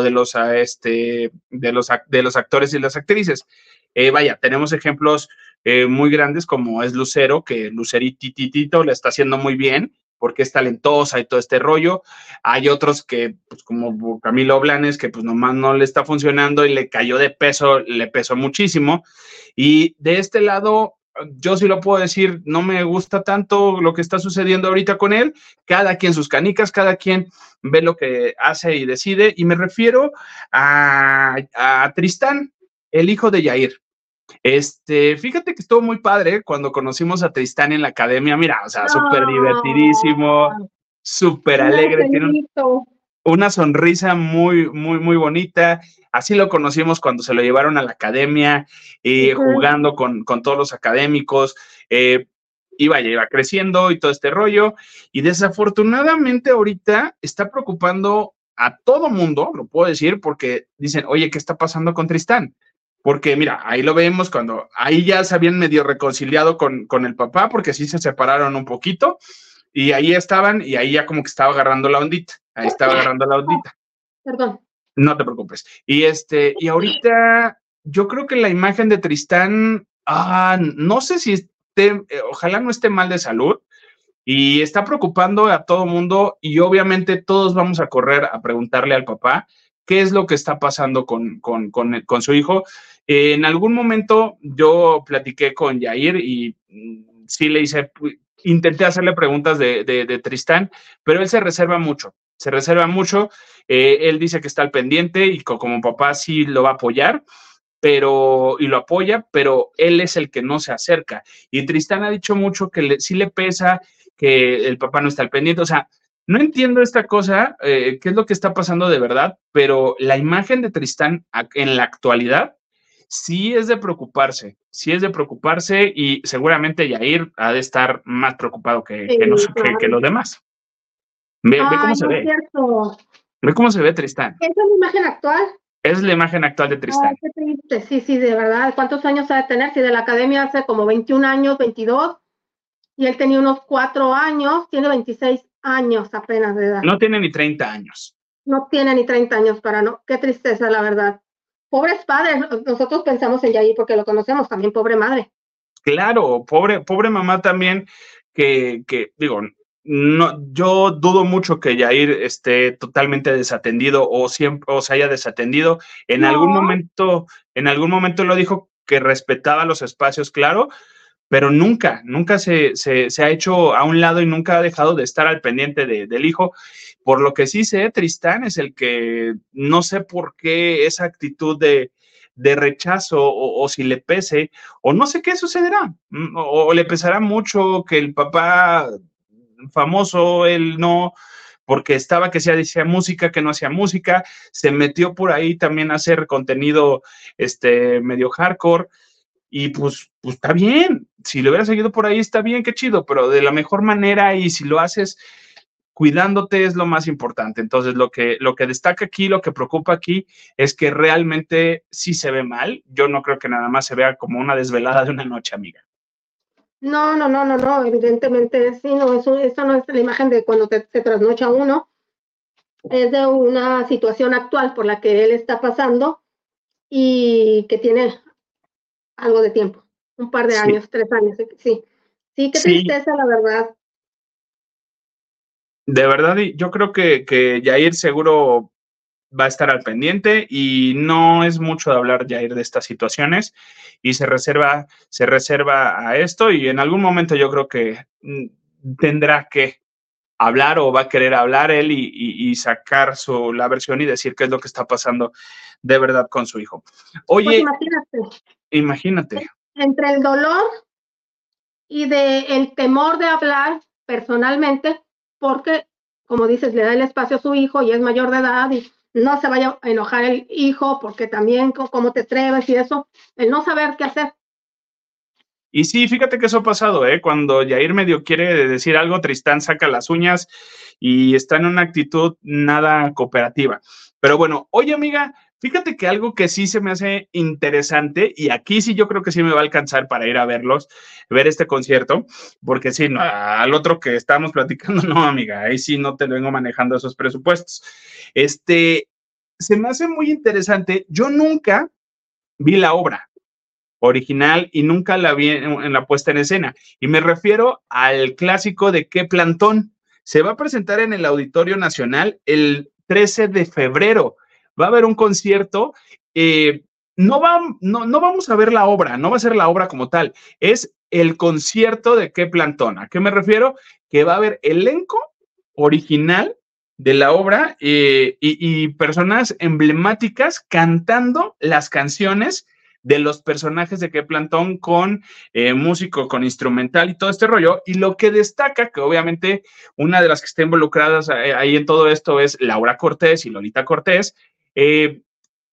de, los, este, de, los, de los actores y las actrices. Eh, vaya, tenemos ejemplos eh, muy grandes como es Lucero, que Lucerititito le está haciendo muy bien porque es talentosa y todo este rollo. Hay otros que, pues como Camilo Blanes, que pues nomás no le está funcionando y le cayó de peso, le pesó muchísimo. Y de este lado, yo sí lo puedo decir, no me gusta tanto lo que está sucediendo ahorita con él. Cada quien sus canicas, cada quien ve lo que hace y decide. Y me refiero a, a Tristán, el hijo de Yair. Este, fíjate que estuvo muy padre cuando conocimos a Tristán en la academia. Mira, o sea, súper divertidísimo, súper alegre. Tiene una sonrisa muy, muy, muy bonita. Así lo conocimos cuando se lo llevaron a la academia, eh, jugando con, con, todos los académicos. Eh, iba, iba creciendo y todo este rollo. Y desafortunadamente ahorita está preocupando a todo mundo, lo puedo decir, porque dicen, oye, ¿qué está pasando con Tristán? Porque mira, ahí lo vemos cuando ahí ya se habían medio reconciliado con, con el papá, porque sí se separaron un poquito, y ahí estaban, y ahí ya como que estaba agarrando la ondita, ahí estaba agarrando la ondita.
Perdón.
No te preocupes. Y este, y ahorita yo creo que la imagen de Tristán, ah, no sé si esté, eh, ojalá no esté mal de salud, y está preocupando a todo mundo, y obviamente todos vamos a correr a preguntarle al papá qué es lo que está pasando con, con, con, con su hijo en algún momento yo platiqué con Yair y mm, sí le hice, intenté hacerle preguntas de, Tristán, pero él se reserva mucho, se reserva mucho. Eh, él dice que está al pendiente y como papá sí lo va a apoyar, pero y lo apoya, pero él es el que no se acerca. Y Tristán ha dicho mucho que sí le pesa que el papá no está al pendiente. O sea, no entiendo esta cosa, eh, qué es lo que está pasando de verdad, pero la imagen de Tristán en la actualidad sí es de preocuparse, sí es de preocuparse y seguramente Yair ha de estar más preocupado que, que, los demás. Ve, cómo se ve. Ve cómo se ve Tristán.
¿Esa es la imagen actual?
Es la imagen actual de Tristán.
qué triste. Sí, sí, de verdad. ¿Cuántos años ha de tener? Si de la academia hace como 21 años, 22, y él tenía unos 4 años, tiene 26 años apenas de edad.
No tiene ni 30 años.
No tiene ni 30 años para no. Qué tristeza, la verdad pobres padres, nosotros pensamos en Yair porque lo conocemos, también pobre madre.
Claro, pobre, pobre mamá también, que, que digo, no, yo dudo mucho que Yair esté totalmente desatendido o siempre o se haya desatendido. En algún momento, en algún momento lo dijo que respetaba los espacios, claro, pero nunca, nunca se, se, se, ha hecho a un lado y nunca ha dejado de estar al pendiente de, del hijo. Por lo que sí sé, Tristán es el que no sé por qué esa actitud de, de rechazo o, si le pese, o no sé qué sucederá, mm, o, le pesará mucho que el papá famoso, él no, porque estaba que se hacía música, que no hacía música, se metió por ahí también a hacer contenido este medio hardcore y pues, pues está bien, si lo hubiera seguido por ahí está bien, qué chido, pero de la mejor manera y si lo haces cuidándote es lo más importante. Entonces, lo que, lo que destaca aquí, lo que preocupa aquí es que realmente sí se ve mal. Yo no creo que nada más se vea como una desvelada de una noche, amiga.
No, no, no, no, no, evidentemente sí, no, eso, esta no es la imagen de cuando te, se trasnocha uno, es de una situación actual por la que él está pasando y que tiene algo de tiempo, un par de años, tres años, sí. Sí, qué tristeza, la verdad.
De verdad, yo creo que, que Jair seguro va a estar al pendiente y no es mucho de hablar Jair de estas situaciones y se reserva, se reserva a esto y en algún momento yo creo que mm, tendrá que hablar o va a querer hablar él y, sacar su, la versión y decir qué es lo que está pasando de verdad con su hijo. Oye, pues imagínate. Imagínate.
Entre el dolor y de el temor de hablar personalmente, porque, como dices, le da el espacio a su hijo y es mayor de edad y no se vaya a enojar el hijo porque también cómo te atreves y eso, el no saber qué hacer.
Y sí, fíjate que eso ha pasado, ¿eh? Cuando Jair medio quiere decir algo, Tristán saca las uñas y está en una actitud nada cooperativa. Pero bueno, oye amiga, Fíjate que algo que sí se me hace interesante, y aquí sí yo creo que sí me va a alcanzar para ir a verlos, ver este concierto, porque sí, no, al otro que estamos platicando, no, amiga, ahí sí no te vengo manejando esos presupuestos. Este, se me hace muy interesante. Yo nunca vi la obra original y nunca la vi en, en la puesta en escena. Y me refiero al clásico de qué plantón. Se va a presentar en el Auditorio Nacional el 13 de febrero va a haber un concierto. Eh, no, va, no, no vamos a ver la obra, no va a ser la obra como tal, es el concierto de qué plantón. ¿A qué me refiero? Que va a haber elenco original de la obra eh, y, personas emblemáticas cantando las canciones de los personajes de qué plantón con eh, músico, con instrumental y todo este rollo. Y lo que destaca, que obviamente una de las que está involucradas ahí en todo esto es Laura Cortés y Lolita Cortés, eh,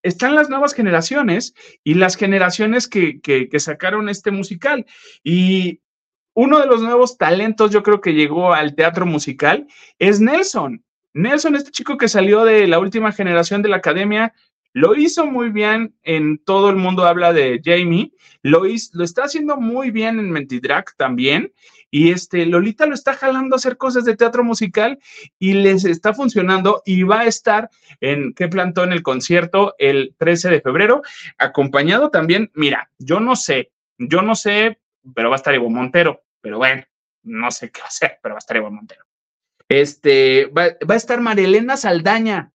están las nuevas generaciones y las generaciones que, que, sacaron este musical. Y uno de los nuevos talentos, yo creo que llegó al teatro musical, es Nelson. Nelson, este chico que salió de la última generación de la academia, Lo hizo muy bien en Todo el mundo habla de Jamie, lo, lo está haciendo muy bien en Mentidrag también. Y este, Lolita lo está jalando a hacer cosas de teatro musical y les está funcionando y va a estar en qué plantó en el concierto el 13 de febrero, acompañado también, mira, yo no sé, yo no sé, pero va a estar Evo Montero, pero bueno, no sé qué hacer, pero va a estar Evo Montero. Este, va, va a estar Marilena Saldaña,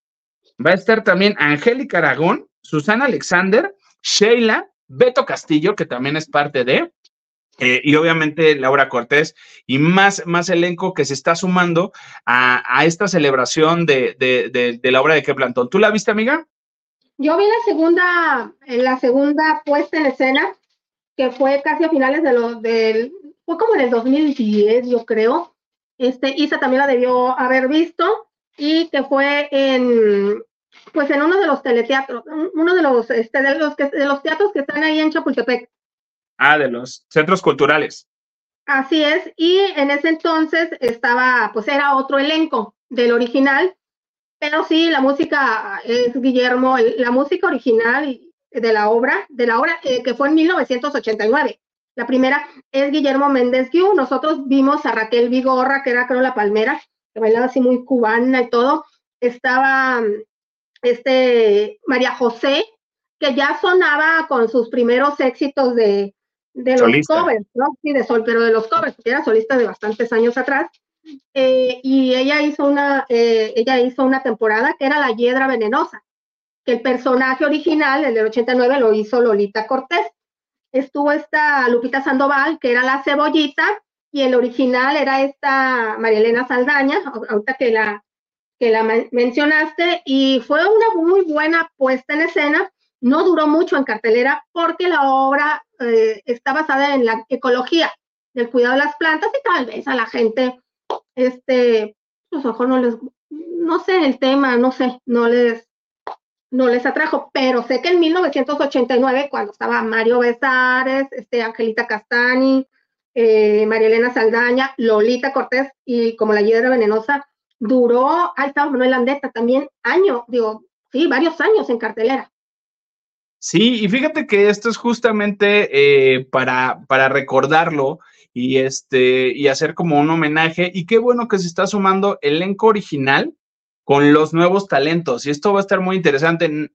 va a estar también Angélica Aragón, Susana Alexander, Sheila, Beto Castillo, que también es parte de, eh, y obviamente Laura Cortés y más, más elenco que se está sumando a, esta celebración de, de, la obra de plantón. ¿Tú la viste, amiga?
Yo vi la segunda, la segunda puesta en escena, que fue casi a finales de los del, fue como en el 2010, yo creo. Este, Isa también la debió haber visto, y que fue en, pues en uno de los teleteatros, uno de los, este, de los, de los teatros que están ahí en Chapultepec.
Ah, de los centros culturales.
Así es, y en ese entonces estaba, pues era otro elenco del original, pero sí, la música es Guillermo, la música original de la obra, de la obra eh, que fue en 1989. La primera es Guillermo Méndez Guiú. Nosotros vimos a Raquel Vigorra, que era creo la palmera, que bailaba así muy cubana y todo. Estaba este María José, que ya sonaba con sus primeros éxitos de, de los covers, ¿no? Sí, de sol, pero de los covers, porque era solista de bastantes años atrás. Eh, y ella hizo una, eh, ella hizo una temporada que era La Hiedra Venenosa, que el personaje original, el del 89, lo hizo Lolita Cortés. Estuvo esta Lupita Sandoval, que era la cebollita, y el original era esta María Elena Saldaña, ahorita que la, que la mencionaste, y fue una muy buena puesta en escena. No duró mucho en cartelera porque la obra eh, está basada en la ecología, del cuidado de las plantas y tal vez a la gente, este, ojos no les, no sé el tema, no sé, no les, no les atrajo, pero sé que en 1989, cuando estaba Mario Besares, este, Angelita Castani, eh, María Elena Saldaña, Lolita Cortés y como la hiedra venenosa, duró, ahí estaba Manuel Landeta también, año, digo, sí, varios años en cartelera.
Sí, y fíjate que esto es justamente eh, para, para recordarlo y, este, y hacer como un homenaje. Y qué bueno que se está sumando el elenco original con los nuevos talentos. Y esto va a estar muy interesante.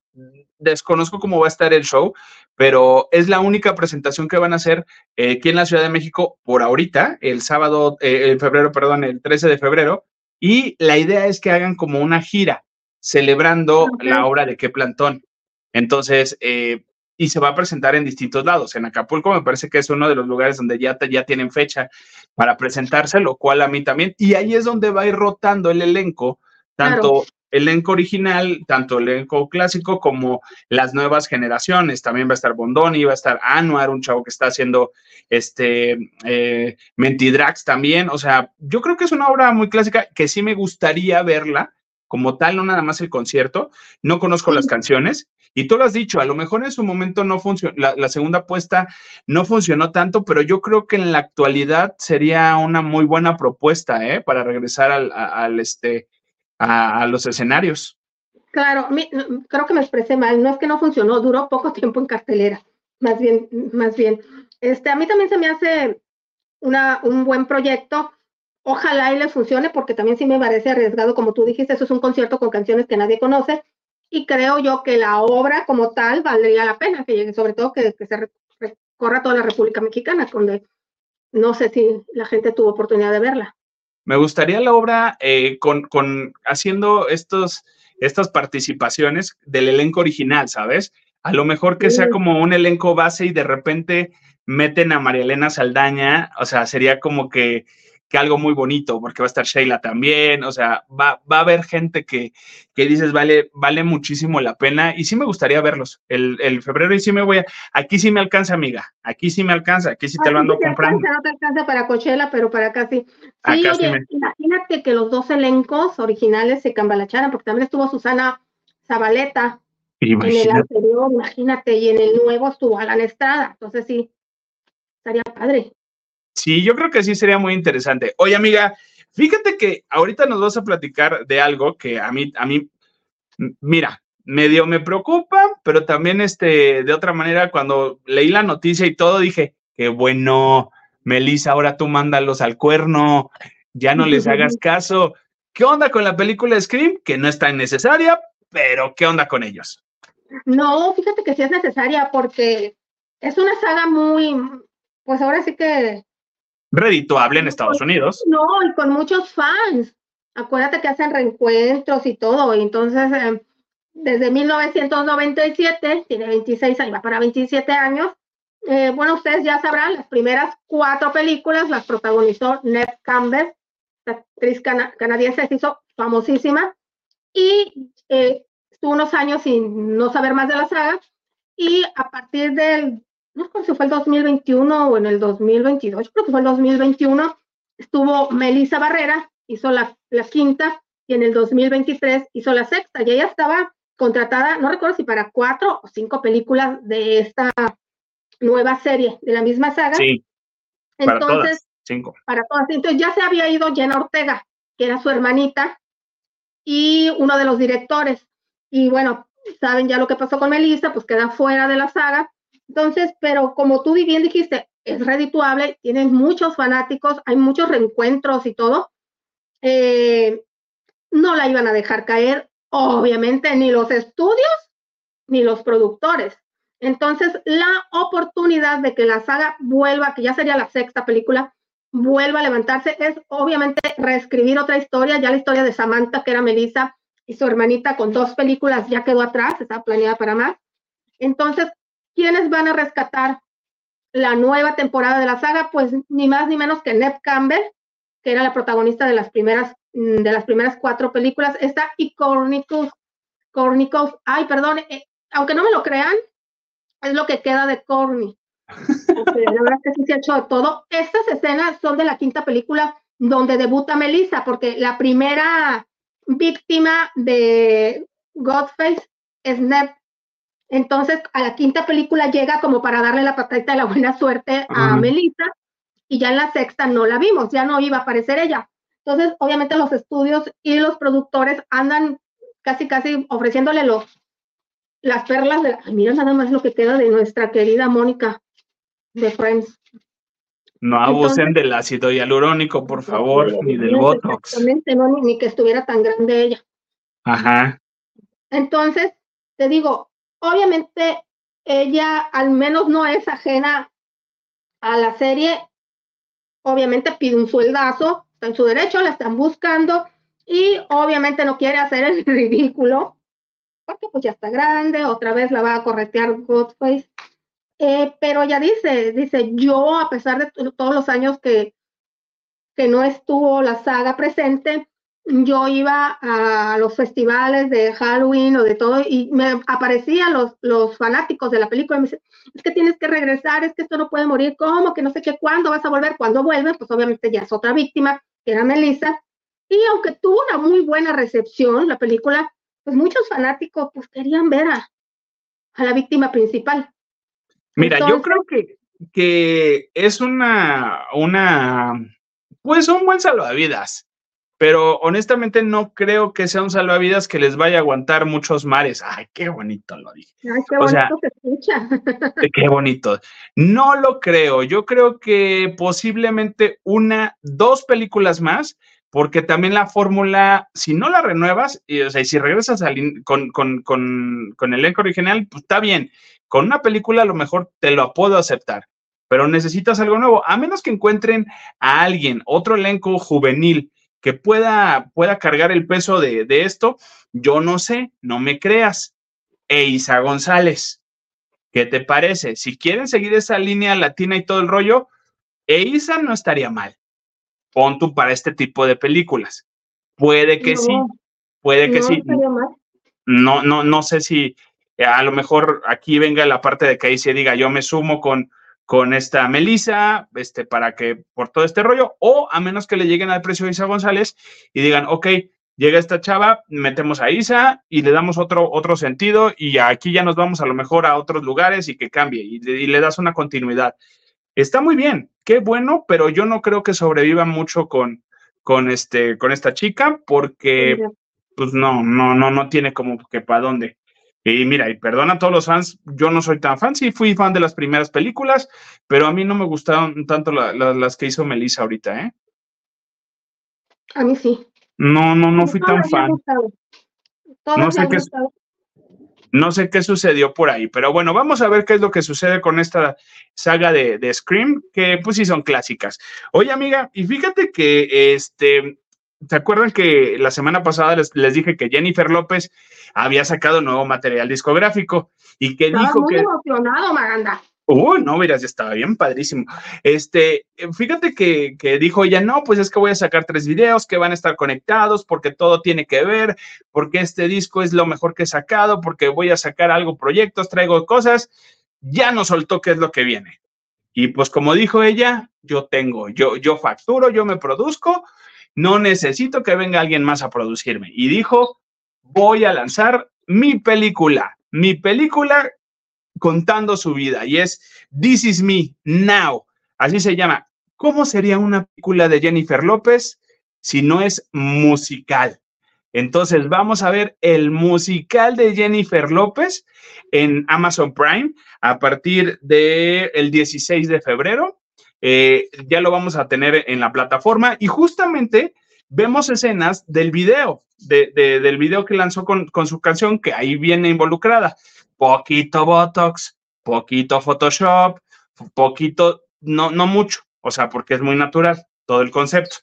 Desconozco cómo va a estar el show, pero es la única presentación que van a hacer eh, aquí en la Ciudad de México por ahorita, el sábado, eh, en febrero, perdón, el 13 de febrero. Y la idea es que hagan como una gira celebrando la obra de qué plantón. Entonces, eh, y se va a presentar en distintos lados. En Acapulco me parece que es uno de los lugares donde ya, ya tienen fecha para presentarse, lo cual a mí también. Y ahí es donde va a ir rotando el elenco, tanto el elenco original, tanto el elenco clásico como las nuevas generaciones. También va a estar Bondoni, va a estar Anuar, un chavo que está haciendo este eh, Mentidrax también. O sea, yo creo que es una obra muy clásica que sí me gustaría verla como tal, no nada más el concierto. No conozco las canciones y tú lo has dicho, a lo mejor en su momento no funcionó, la, segunda apuesta no funcionó tanto, pero yo creo que en la actualidad sería una muy buena propuesta, ¿eh? Para regresar al, este, a, los escenarios.
Claro, creo que me expresé mal, no es que no funcionó, duró poco tiempo en cartelera, más bien, más bien. Este, a mí también se me hace una, un buen proyecto. Ojalá y les funcione, porque también sí me parece arriesgado, como tú dijiste, eso es un concierto con canciones que nadie conoce, y creo yo que la obra como tal valdría la pena que llegue, sobre todo que, se recorra toda la República Mexicana, donde no sé si la gente tuvo oportunidad de verla.
Me gustaría la obra eh, con, con, haciendo estos, estas participaciones del elenco original, ¿sabes? A lo mejor que sea como un elenco base y de repente meten a María Elena Saldaña, o sea, sería como que que algo muy bonito, porque va a estar Sheila también, o sea, va, va a haber gente que, que dices, vale, vale muchísimo la pena y sí me gustaría verlos el, el, febrero y sí me voy a, aquí sí me alcanza, amiga, aquí sí me alcanza, aquí sí te lo ando comprando.
no te alcanza para Coachella, pero para acá sí. Sí, imagínate que los dos elencos originales se cambalacharan, porque también estuvo Susana Zabaleta en el anterior, imagínate, y en el nuevo estuvo Alan Estrada, entonces sí, estaría padre.
Sí, yo creo que sí sería muy interesante. Oye, amiga, fíjate que ahorita nos vas a platicar de algo que a mí, a mí, mira, medio me preocupa, pero también este, de otra manera, cuando leí la noticia y todo, dije, qué bueno, Melissa, ahora tú mándalos al cuerno, ya no les hagas caso. ¿Qué onda con la película Scream? Que no es tan necesaria, pero ¿qué onda con ellos?
No, fíjate que sí es necesaria porque es una saga muy, pues ahora sí que...
Redituable en Estados Unidos.
No, y con muchos fans. Acuérdate que hacen reencuentros y todo. Y entonces, em, desde 1997, tiene 26 años, va para 27 años. Eh, bueno, ustedes ya sabrán, las primeras cuatro películas las protagonizó Ned Campbell, la actriz canadiense, se hizo famosísima. Y eh, estuvo unos años sin no saber más de la saga. Y a partir del, no sé si fue el 2021 o en el 2022, creo que fue el 2021, estuvo Melissa Barrera, hizo la, la quinta, y en el 2023 hizo la sexta. Y ella estaba contratada, no recuerdo si para cuatro o cinco películas de esta nueva serie, de la misma saga.
Sí. Para Entonces, cinco.
Para todas. Entonces ya se había ido Jenna Ortega, que era su hermanita, y uno de los directores. Y bueno, saben ya lo que pasó con Melissa, pues queda fuera de la saga. Entonces, pero como tú bien dijiste, es redituable, tiene muchos fanáticos, hay muchos reencuentros y todo. Eh, no la iban a dejar caer, obviamente, ni los estudios ni los productores. Entonces, la oportunidad de que la saga vuelva, que ya sería la sexta película, vuelva a levantarse, es obviamente reescribir otra historia, ya la historia de Samantha, que era Melissa, y su hermanita con dos películas ya quedó atrás, está planeada para más. Entonces, ¿quiénes van a rescatar la nueva temporada de la saga? Pues ni más ni menos que Ned Campbell, que era la protagonista de las primeras, mm, de las primeras cuatro películas, esta y Cornicus, Cornicus, ay, perdón, eh, aunque no me lo crean, es lo que queda de Corny. la verdad es que sí se ha hecho de todo. Estas escenas son de la quinta película donde debuta Melissa, porque la primera víctima de Godface es Ned. Entonces, a la quinta película llega como para darle la patadita de la buena suerte a Melissa, y ya en la sexta no la vimos, ya no iba a aparecer ella. Entonces, obviamente los estudios y los productores andan casi, casi ofreciéndole los, las perlas de... Ay, mira nada más lo que queda de nuestra querida Mónica de Friends.
No abusen del ácido hialurónico, por favor, ni del Botox.
Exactamente, no, ni, que estuviera tan grande ella.
Ajá.
Entonces, te digo, obviamente ella al menos no es ajena a la serie. Obviamente pide un sueldazo, está en su derecho, la están buscando y obviamente no quiere hacer el ridículo porque pues ya está grande, otra vez la va a corretear Godface eh, pero ya dice, dice, yo a pesar de todos los años que, que no estuvo la saga presente, yo iba a los festivales de Halloween o de todo y me aparecían los, los fanáticos de la película y me dicen, es que tienes que regresar, es que esto no puede morir, ¿cómo? Que no sé qué, ¿cuándo vas a volver? Cuando vuelve, pues obviamente ya es otra víctima, que era Melissa. Y aunque tuvo una muy buena recepción la película, pues muchos fanáticos pues querían ver a, a la víctima principal.
Mira, yo creo que, que es una, una, pues un buen salvavidas, pero honestamente no creo que sea un salvavidas que les vaya a aguantar muchos mares. Ay, qué bonito lo dije.
Ay, qué bonito se escucha.
Qué bonito. No lo creo. Yo creo que posiblemente una, dos películas más, porque también la fórmula, si no la renuevas, y, o sea, si regresas con, con, con, con el elenco original, pues está bien. Con una película a lo mejor te lo puedo aceptar, pero necesitas algo nuevo, a menos que encuentren a alguien, otro elenco juvenil que pueda, pueda cargar el peso de, esto, yo no sé, no me creas. Eisa González, ¿qué te parece? Si quieren seguir esa línea latina y todo el rollo, Eisa no estaría mal. Pon tú para este tipo de películas. Puede que sí, puede que sí. No, no, no sé si, a lo mejor aquí venga la parte de que ahí se diga, yo me sumo con, con esta Melissa, este, para que por todo este rollo, o a menos que le lleguen al precio de Isa González y digan, ok, llega esta chava, metemos a Isa y le damos otro, otro sentido y aquí ya nos vamos a lo mejor a otros lugares y que cambie y, le das una continuidad. Está muy bien, qué bueno, pero yo no creo que sobreviva mucho con, con, este, con esta chica porque pues no, no, no, no tiene como que para dónde. Y mira, y perdona a todos los fans, yo no soy tan fan, sí fui fan de las primeras películas, pero a mí no me gustaron tanto las que hizo Melissa ahorita, ¿eh?
A mí sí.
No, no, no fui tan fan. No sé, qué, no sé qué sucedió por ahí, pero bueno, vamos a ver qué es lo que sucede con esta saga de, de Scream, que pues sí son clásicas. Oye, amiga, y fíjate que este, ¿te acuerdan que la semana pasada les, les dije que Jennifer López había sacado nuevo material discográfico y que dijo
muy
que...
emocionado, Maganda.
Uy, no, mira, ya estaba bien padrísimo. Este, fíjate que, que, dijo ella, no, pues es que voy a sacar tres videos que van a estar conectados porque todo tiene que ver, porque este disco es lo mejor que he sacado, porque voy a sacar algo, proyectos, traigo cosas. Ya no soltó qué es lo que viene. Y pues como dijo ella, yo tengo, yo, yo facturo, yo me produzco, no necesito que venga alguien más a producirme. Y dijo, voy a lanzar mi película, mi película contando su vida y es This is Me Now. Así se llama. ¿Cómo sería una película de Jennifer López si no es musical? Entonces vamos a ver el musical de Jennifer López en Amazon Prime a partir del el 16 de febrero. Eh, ya lo vamos a tener en la plataforma y justamente vemos escenas del video, de, del video que lanzó con, con, su canción, que ahí viene involucrada. Poquito Botox, poquito Photoshop, poquito, no, no mucho, o sea, porque es muy natural todo el concepto.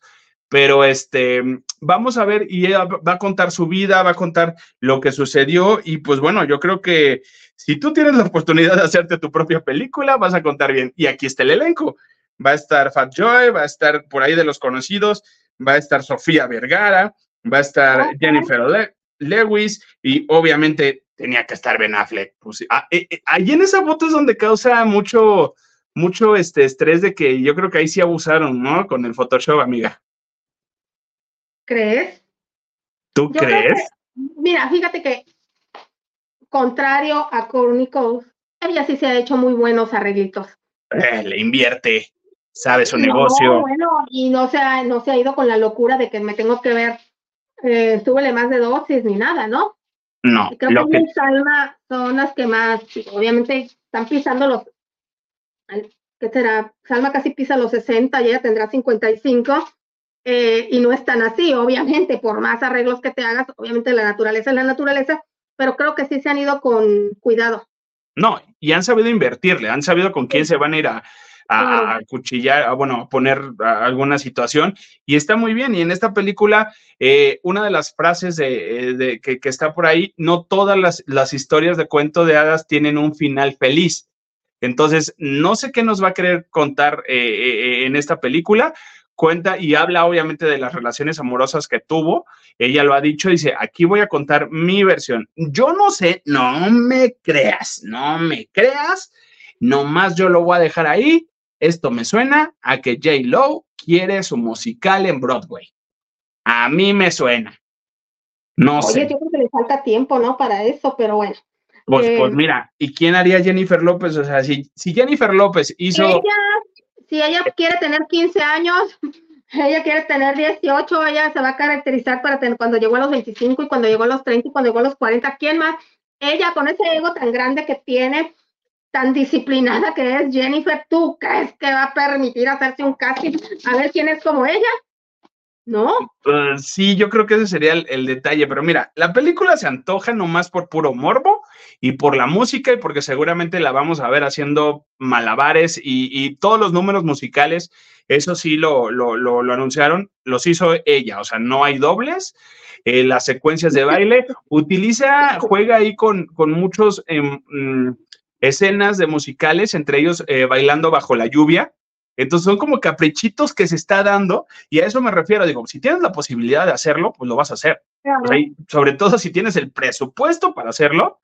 Pero este, vamos a ver, y ella va a contar su vida, va a contar lo que sucedió, y pues bueno, yo creo que si tú tienes la oportunidad de hacerte tu propia película, vas a contar bien. Y aquí está el elenco. Va a estar Fat Joy, va a estar por ahí de los conocidos, va a estar Sofía Vergara, va a estar Jennifer Lewis y obviamente tenía que estar Ben Affleck. Pues, ah, eh, eh, ahí en esa foto es donde causa mucho, mucho este estrés de que yo creo que ahí sí abusaron, ¿no? Con el Photoshop, amiga.
¿Crees?
¿Tú crees?
mira, fíjate que contrario a Courtney ella sí se ha hecho muy buenos arreglitos.
Eh, le invierte sabe su negocio.
Bueno, y no se, ha, no se ha ido con la locura de que me tengo que ver, eh, súbele más de dosis ni nada, ¿no?
No.
Creo que, Salma son las que más, obviamente, están pisando los, ¿qué será? Salma casi pisa los 60 y ella tendrá 55. Eh, y no es tan así, obviamente, por más arreglos que te hagas, obviamente la naturaleza es la naturaleza, pero creo que sí se han ido con cuidado.
No, y han sabido invertirle, han sabido con quién se van a ir a, a, cuchillar, a, bueno, a poner alguna situación y está muy bien. Y en esta película, eh, una de las frases de, eh, que, está por ahí, no todas las, las historias de cuento de hadas tienen un final feliz. Entonces, no sé qué nos va a querer contar eh, en esta película. Cuenta y habla obviamente de las relaciones amorosas que tuvo. Ella lo ha dicho, dice, aquí voy a contar mi versión. Yo no sé, no me creas, no me creas, nomás yo lo voy a dejar ahí esto me suena a que J. Lo quiere su musical en Broadway. A mí me suena. No
Oye,
sé.
yo creo que le falta tiempo, ¿no? Para eso, pero bueno.
Pues, eh, pues mira, ¿y quién haría Jennifer López? O sea, si, si Jennifer López hizo.
Si ella, si ella quiere tener 15 años, ella quiere tener 18, ella se va a caracterizar para tener, cuando llegó a los 25 y cuando llegó a los 30 y cuando llegó a los 40. ¿Quién más? Ella con ese ego tan grande que tiene, tan disciplinada que es Jennifer, ¿tú crees que va a permitir hacerse un casting a ver quién es como ella? ¿No?
Uh, sí, yo creo que ese sería el, detalle, pero mira, la película se antoja nomás por puro morbo y por la música y porque seguramente la vamos a ver haciendo malabares y, todos los números musicales, eso sí lo, lo, lo, anunciaron, los hizo ella, o sea, no hay dobles. Eh, las secuencias de baile, utiliza, juega ahí con, con muchos mm, escenas de musicales, entre ellos eh, bailando bajo la lluvia. Entonces son como caprichitos que se está dando y a eso me refiero. Digo, si tienes la posibilidad de hacerlo, pues lo vas a hacer. sobre todo si tienes el presupuesto para hacerlo,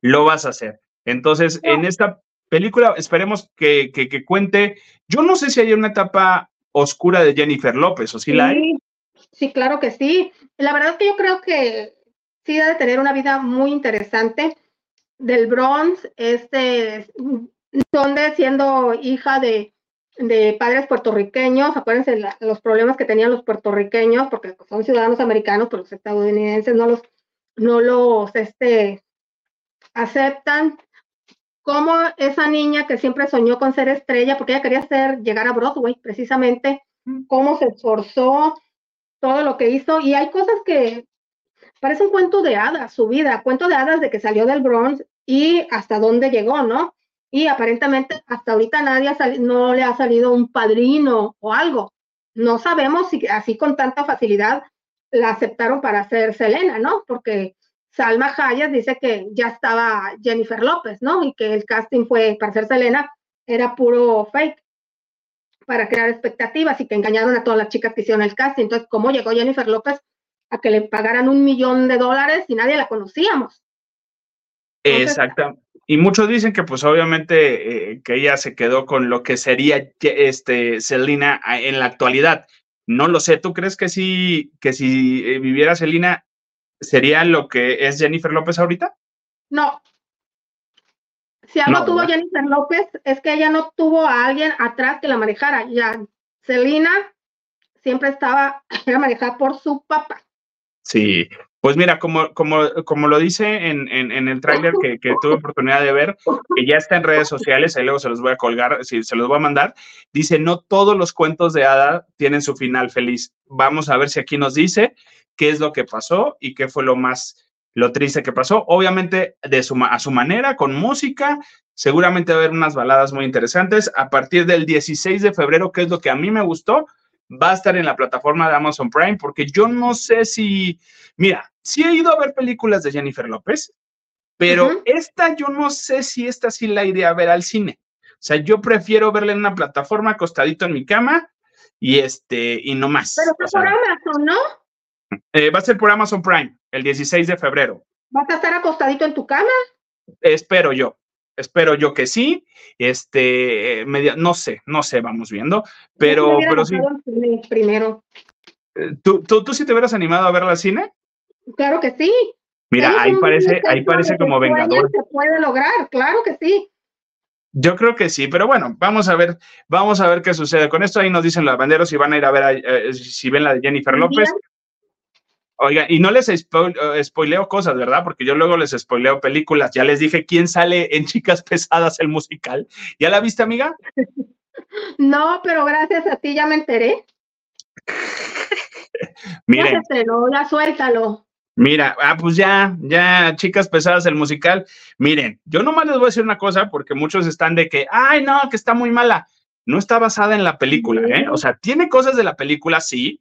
lo vas a hacer. Entonces, en esta película esperemos que, que, cuente, yo no sé si hay una etapa oscura de Jennifer López o si la hay.
Sí, claro que sí. La verdad es que yo creo que sí debe tener una vida muy interesante del Bronx, este, donde siendo hija de, de padres puertorriqueños, acuérdense los problemas que tenían los puertorriqueños, porque son ciudadanos americanos, pero los estadounidenses no los, no los, este, aceptan. Cómo esa niña que siempre soñó con ser estrella, porque ella quería ser, llegar a Broadway precisamente, cómo se esforzó, todo lo que hizo, y hay cosas que parece un cuento de hadas, su vida, cuento de hadas de que salió del Bronx y hasta dónde llegó, ¿no? Y aparentemente hasta ahorita nadie no le ha salido un padrino o algo. No sabemos si así con tanta facilidad la aceptaron para ser Selena, ¿no? Porque Salma Hayes dice que ya estaba Jennifer López, ¿no? Y que el casting fue para ser Selena era puro fake para crear expectativas y que engañaron a todas las chicas que hicieron el casting. Entonces, ¿cómo llegó Jennifer López a que le pagaran un millón de dólares y nadie la conocíamos?
Exacto. Y muchos dicen que pues obviamente eh, que ella se quedó con lo que sería este Selena en la actualidad. No lo sé, ¿tú crees que sí, que si eh, viviera Selena sería lo que es Jennifer López ahorita?
No. Si algo tuvo Jennifer López es que ella no tuvo a alguien atrás que la manejara. Ya Selena siempre estaba, era manejada por su papá.
Sí, pues mira, como, como, como lo dice en, en, el tráiler que, que, tuve oportunidad de ver, que ya está en redes sociales, ahí luego se los voy a colgar, si se los voy a mandar, dice, no todos los cuentos de hada tienen su final feliz. Vamos a ver si aquí nos dice qué es lo que pasó y qué fue lo más, lo triste que pasó. Obviamente de su, a su manera, con música, seguramente va a haber unas baladas muy interesantes. A partir del 16 de febrero, que es lo que a mí me gustó, va a estar en la plataforma de Amazon Prime, porque yo no sé si, mira, sí he ido a ver películas de Jennifer López, pero esta yo no sé si esta sí la iré a ver al cine. O sea, yo prefiero verla en una plataforma acostadito en mi cama y este, y no más.
Pero está por Amazon, ¿no?
Eh, va a ser por Amazon Prime el 16 de febrero.
¿Vas a estar acostadito en tu cama?
Espero yo. Espero yo que sí. Este, media, no sé, no sé, vamos viendo. Pero, pero sí.
Primero.
Eh, ¿Tú, tú, ¿Tú sí te hubieras animado a ver al cine?
Claro que sí.
Mira, ahí parece, ahí parece como Vengador.
Se puede lograr, claro que sí.
Yo creo que sí, pero bueno, vamos a ver, vamos a ver qué sucede. Con esto ahí nos dicen los banderos si van a ir a ver eh, si ven la de Jennifer López. Oiga, y no les eh, spoileo cosas, ¿verdad? Porque yo luego les spoileo películas. Ya les dije quién sale en Chicas Pesadas, el musical. ¿Ya la viste, amiga?
No, pero gracias a ti ya me enteré.
Miren.
Ya, ya suéltalo.
Mira, ah, pues ya, ya, chicas pesadas, el musical. Miren, yo nomás les voy a decir una cosa porque muchos están de que, ay, no, que está muy mala. No está basada en la película, ¿eh? O sea, tiene cosas de la película, sí,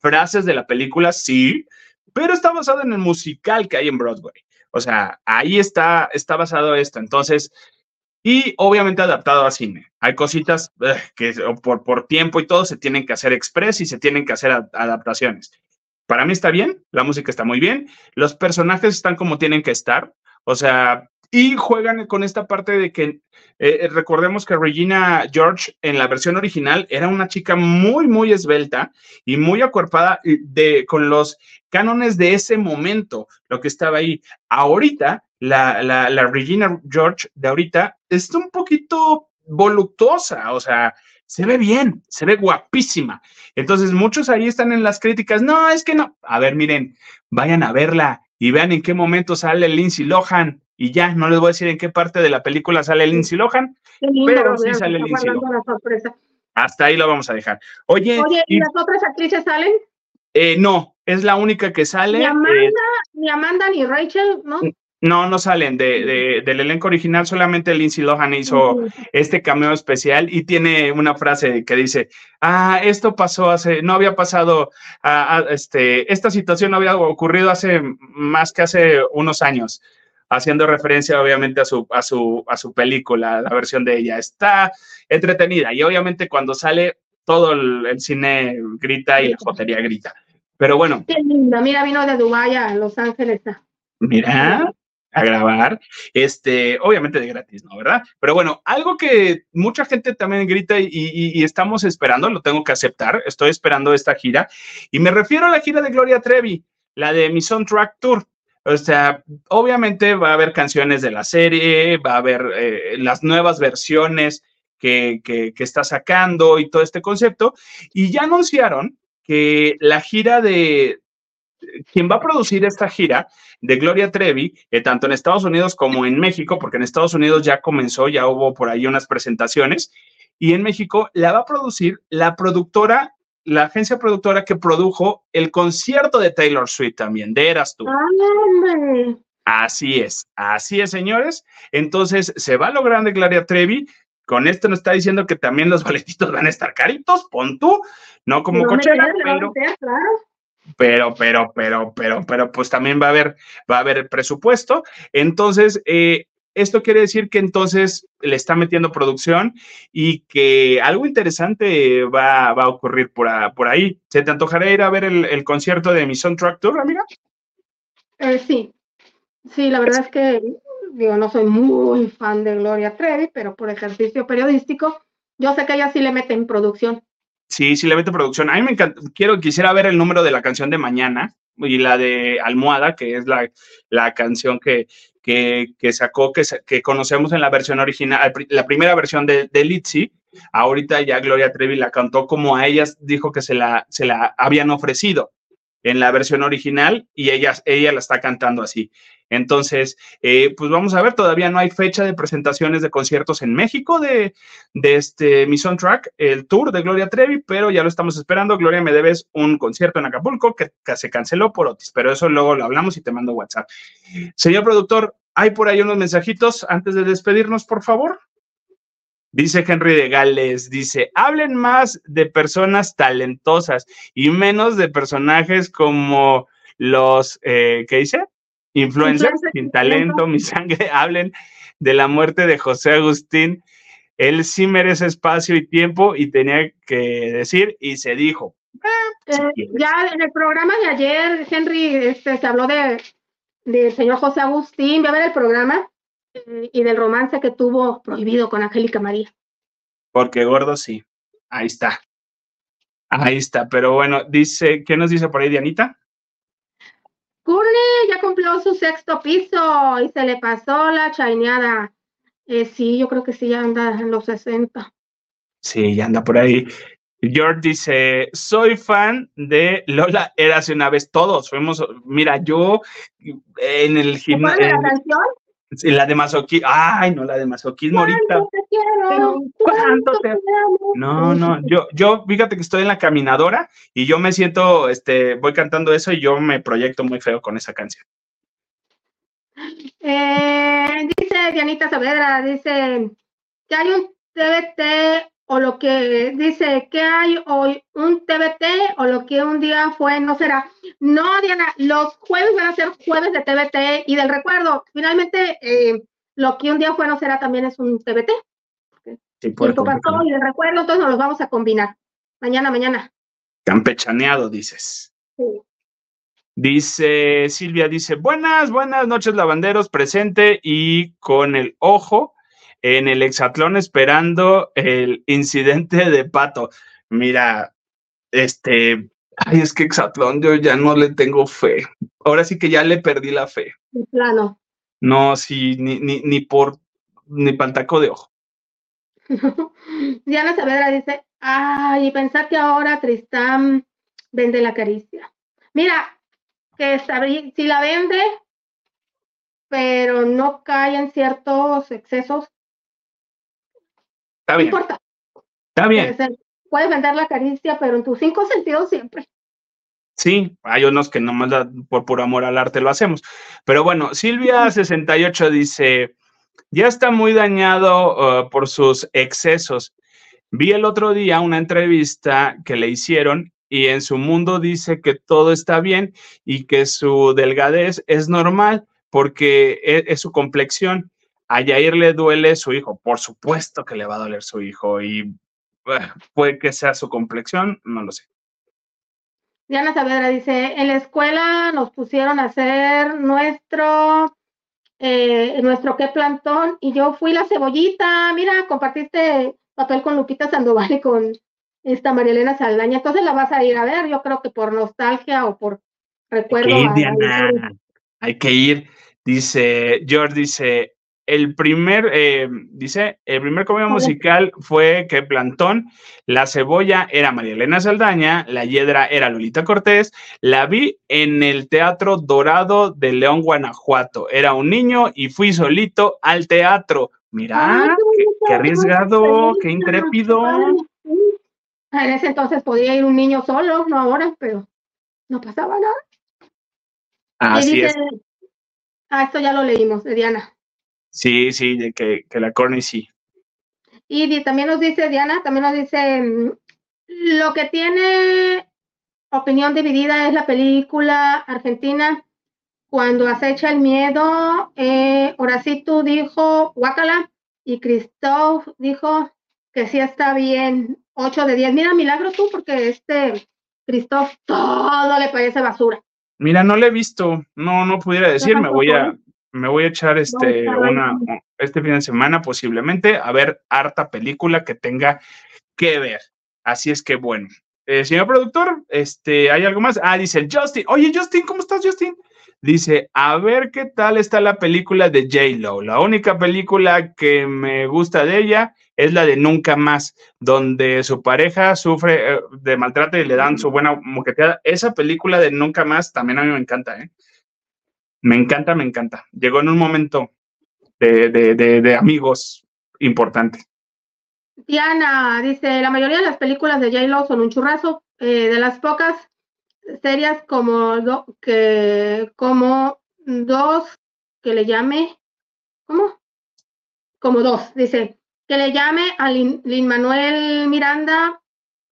frases de la película, sí, pero está basado en el musical que hay en Broadway. O sea, ahí está, está basado esto. Entonces, y obviamente adaptado a cine. Hay cositas eh, que por, por tiempo y todo se tienen que hacer express y se tienen que hacer adaptaciones. Para mí está bien, la música está muy bien, los personajes están como tienen que estar. O sea, y juegan con esta parte de que eh, recordemos que Regina George en la versión original era una chica muy, muy esbelta y muy acuerpada de, con los cánones de ese momento, lo que estaba ahí. Ahorita, la, la, la Regina George de ahorita está un poquito voluptuosa, o sea, se ve bien, se ve guapísima. Entonces, muchos ahí están en las críticas, no, es que no. A ver, miren, vayan a verla y vean en qué momento sale Lindsay Lohan y ya, no les voy a decir en qué parte de la película sale Lindsay Lohan, pero sí sale Lindsay Lohan. Hasta ahí lo vamos a dejar. Oye,
¿y, las otras actrices salen?
Eh, no, es la única que sale.
Ni Amanda, eh, ni, Amanda ni Rachel, ¿no?
No, no salen de, del elenco original, solamente Lindsay Lohan hizo este cameo especial y tiene una frase que dice, ah, esto pasó hace, no había pasado, este, esta situación no había ocurrido hace más que hace unos años haciendo referencia obviamente a su, a su, a su película, la versión de ella. Está entretenida y obviamente cuando sale todo el, cine grita y la jotería grita. Pero bueno.
Qué linda, mira, vino de Dubái a Los Ángeles.
Mira, a grabar, este, obviamente de gratis, ¿no? ¿Verdad? Pero bueno, algo que mucha gente también grita y, estamos esperando, lo tengo que aceptar, estoy esperando esta gira, y me refiero a la gira de Gloria Trevi, la de mi Soundtrack Tour. O sea, obviamente va a haber canciones de la serie, va a haber eh, las nuevas versiones que, que, está sacando y todo este concepto. Y ya anunciaron que la gira de, quien va a producir esta gira de Gloria Trevi, eh, tanto en Estados Unidos como en México, porque en Estados Unidos ya comenzó, ya hubo por ahí unas presentaciones, y en México la va a producir la productora, la agencia productora que produjo el concierto de Taylor Swift también, de Eras tú. Así es, así es, señores. Entonces, se va de Gloria Trevi. Con esto nos está diciendo que también los boletitos van a estar caritos, pon tú, no como no pero, pero, pero, pero, pero, pero, pues también va a haber, va a haber presupuesto. Entonces, eh, esto quiere decir que entonces le está metiendo producción y que algo interesante va, a ocurrir por, por, ahí. ¿Se te antojará ir a ver el, concierto de mi Soundtrack Tour, amiga?
Eh, sí, sí, la verdad es que digo, no soy muy fan de Gloria Trevi, pero por ejercicio periodístico, yo sé que ella sí le mete en producción.
Sí, sí le mete producción. A mí me encanta, quiero, quisiera ver el número de la canción de mañana y la de Almohada, que es la, la canción que, que, sacó, que, que, conocemos en la versión original, la primera versión de, de Litzy. Ahorita ya Gloria Trevi la cantó como a ellas dijo que se la, se la habían ofrecido en la versión original y ella, ella la está cantando así. Entonces, eh, pues vamos a ver, todavía no hay fecha de presentaciones de conciertos en México de, de este Mi Track, el tour de Gloria Trevi, pero ya lo estamos esperando. Gloria, me debes un concierto en Acapulco que, se canceló por Otis, pero eso luego lo hablamos y te mando WhatsApp. Señor productor, ¿hay por ahí unos mensajitos antes de despedirnos, por favor? Dice Henry de Gales, dice, hablen más de personas talentosas y menos de personajes como los, eh, ¿qué dice? Influencers sin talento, mi sangre, hablen de la muerte de José Agustín. Él sí merece espacio y tiempo y tenía que decir y se dijo.
Eh, ya en el programa de ayer, Henry, este, se habló de del señor José Agustín. Voy a ver el programa y del romance que tuvo prohibido con Angélica María.
Porque gordo sí. Ahí está. Ahí está. Pero bueno, dice, ¿qué nos dice por ahí Dianita?
Courtney ya cumplió su sexto piso y se le pasó la chaineada. Eh, sí, yo creo que sí, ya anda en los 60.
Sí, ya anda por ahí. George dice, soy fan de Lola Érase una vez. Todos fuimos, mira, yo en el gimnasio. la canción? La de masoquismo. Ay, no, la de masoquismo ahorita. ¿Cuánto te... No, no, yo, yo, fíjate que estoy en la caminadora y yo me siento, este, voy cantando eso y yo me proyecto muy feo con esa canción.
Eh, dice Dianita Saavedra, dice que hay un TBT o lo que dice que hay hoy un TBT o lo que un día fue no será. No, Diana, los jueves van a ser jueves de TBT y del recuerdo. Finalmente, eh, lo que un día fue no será también es un TBT. Sí, pasó y del recuerdo, entonces nos los vamos a combinar. Mañana, mañana.
Campechaneado, dices. Sí. Dice Silvia, dice, buenas, buenas noches, lavanderos, presente y con el ojo en el hexatlón esperando el incidente de Pato. Mira, este, ay, es que hexatlón yo ya no le tengo fe. Ahora sí que ya le perdí la fe.
plano.
No, sí, ni, ni, ni por, ni pantaco de ojo.
Diana Saavedra dice, ay, pensar que ahora Tristán vende la caricia. Mira, que si la vende, pero no cae en ciertos excesos,
Está bien. No importa. Está bien.
Puedes vender la caricia, pero en tus cinco sentidos siempre.
Sí, hay unos que nomás por puro amor al arte lo hacemos. Pero bueno, Silvia68 dice, ya está muy dañado uh, por sus excesos. Vi el otro día una entrevista que le hicieron y en su mundo dice que todo está bien y que su delgadez es normal porque e, es su complexión a Yair le duele su hijo, por supuesto que le va a doler su hijo y puede que sea su complexión, no lo sé.
Diana Saavedra dice, en la escuela nos pusieron a hacer nuestro, eh, nuestro qué plantón y yo fui la cebollita, mira, compartiste papel con Lupita Sandoval y con esta María Elena Saldaña, entonces la vas a ir a ver, yo creo que por nostalgia o por recuerdo.
Hay que ir, Diana. Hay que ir. Dice, George dice, el primer, eh, dice, el primer comedia musical fue que Plantón, la cebolla era María Elena Saldaña, la hiedra era Lolita Cortés, la vi en el Teatro Dorado de León, Guanajuato. Era un niño y fui solito al teatro. Mira, qué, arriesgado, qué intrépido.
En ese entonces podía ir un niño solo, no ahora, pero no pasaba nada.
Así es.
Ah, esto ya lo leímos, de Diana.
Sí, sí, de que, que la Corny sí.
Y también nos dice Diana, también nos dice, mm, lo que tiene opinión dividida es la película argentina cuando acecha el miedo. Eh, Horacito dijo Guacala y Christoph dijo que sí está bien, 8 de 10. Mira, milagro tú, porque este Christoph todo le parece basura.
Mira, no le he visto, no, no pudiera decir, me voy a, me voy a echar este, una, este fin de semana posiblemente a ver harta película que tenga que ver. Así es que bueno. Eh, señor productor, este, ¿hay algo más? Ah, dice Justin. Oye, Justin, ¿cómo estás, Justin? Dice, a ver qué tal está la película de J-Lo. La única película que me gusta de ella es la de Nunca Más, donde su pareja sufre eh, de maltrato y le dan su buena moqueteada. Esa película de Nunca Más también a mí me encanta, ¿eh? Me encanta, me encanta. Llegó en un momento de, de, amigos importante.
Diana dice, la mayoría de las películas de J-Lo son un churrazo. Eh, de las pocas series como, que, como dos que le llame, ¿cómo? Como dos, dice, que le llame a Lin, Manuel Miranda.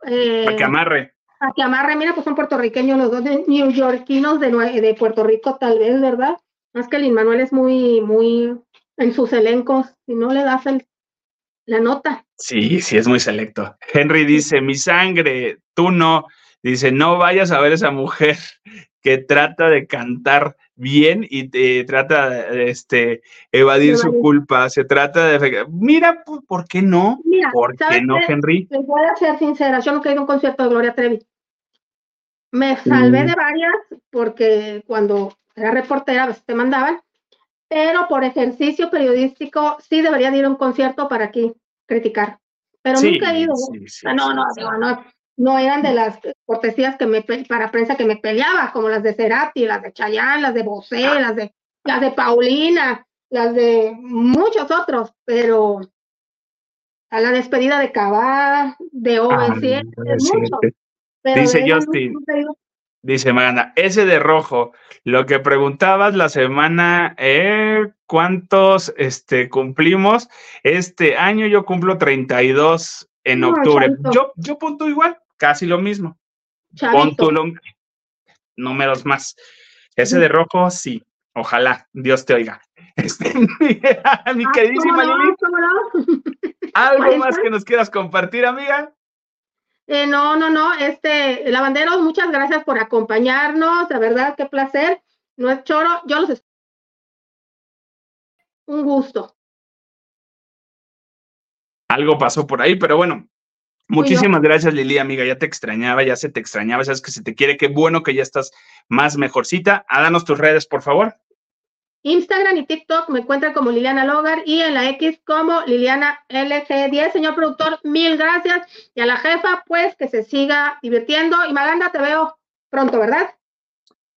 Eh, a que amarre.
A que amarre, mira, pues son puertorriqueños los dos, de neoyorquinos de, Puerto Rico, tal vez, ¿verdad? Más que Lin Manuel es muy, muy en sus elencos, si no le das la nota.
Sí, sí, es muy selecto. Henry dice, mi sangre, tú no. Dice, no vayas a ver esa mujer que trata de cantar bien y te trata de este, evadir su culpa. Se trata de... Mira, ¿por qué no? ¿Por qué no, Henry?
Les voy a ser sincera, yo nunca he ido a un concierto de Gloria Trevi. Me salvé mm. de varias porque cuando era reportera a veces te mandaban, pero por ejercicio periodístico sí debería ir a un concierto para aquí criticar. Pero nunca he ido. no, no, no, no, eran de las cortesías que me para prensa que me peleaba, como las de Cerati, las de Chayanne, las de Bosé, ah. las de las de Paulina, las de muchos otros, pero a la despedida de Cabá, de Owen,
Dice Justin, Dice Maganda, ese de rojo, lo que preguntabas la semana, eh, ¿cuántos este, cumplimos? Este año yo cumplo 32 en octubre. Yo, yo punto igual, casi lo mismo. Punto números más. Ese de rojo, sí. Ojalá, Dios te oiga. Este, mi ah, queridísima Lili. ¿Algo más que nos quieras compartir, amiga?
Eh, no, no, no, este, lavanderos, muchas gracias por acompañarnos, de verdad, qué placer. No es choro, yo los un gusto.
Algo pasó por ahí, pero bueno, Muchísimas gracias, Lili, amiga. Ya te extrañaba, ya se te extrañaba, sabes que se te quiere. Qué bueno que ya estás más mejorcita. Hádanos tus redes, por favor.
Instagram y TikTok me encuentran como Liliana Logar y en la X como Liliana LG10. Señor productor, mil gracias. Y a la jefa, pues que se siga divirtiendo. Y Maganda, te veo pronto, ¿verdad?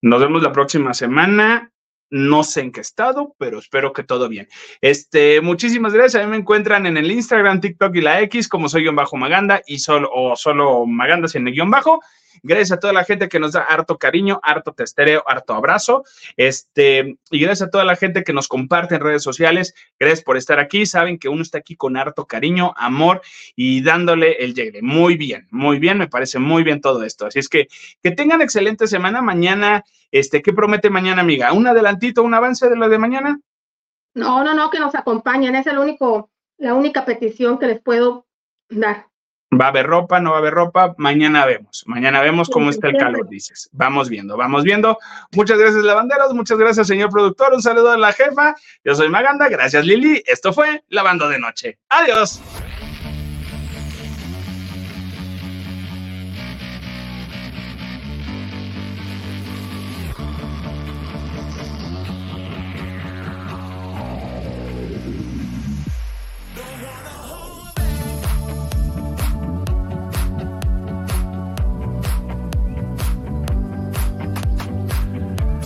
Nos vemos la próxima semana. No sé en qué estado, pero espero que todo bien. Este, muchísimas gracias. A mí me encuentran en el Instagram, TikTok y la X como soy guion bajo Maganda y solo o solo Maganda sin el guion bajo. Gracias a toda la gente que nos da harto cariño, harto testereo, harto abrazo. Este, y gracias a toda la gente que nos comparte en redes sociales. Gracias por estar aquí. Saben que uno está aquí con harto cariño, amor y dándole el llegue. Muy bien, muy bien. Me parece muy bien todo esto. Así es que que tengan excelente semana. Mañana, este, ¿qué promete mañana, amiga? ¿Un adelantito, un avance de lo de mañana?
No, no, no, que nos acompañen. Es el único, la única petición que les puedo dar.
Va a haber ropa, no va a haber ropa, mañana vemos, mañana vemos cómo está el calor, dices. Vamos viendo, vamos viendo. Muchas gracias, lavanderos, muchas gracias, señor productor, un saludo a la jefa. Yo soy Maganda, gracias, Lili. Esto fue Lavando de Noche. Adiós.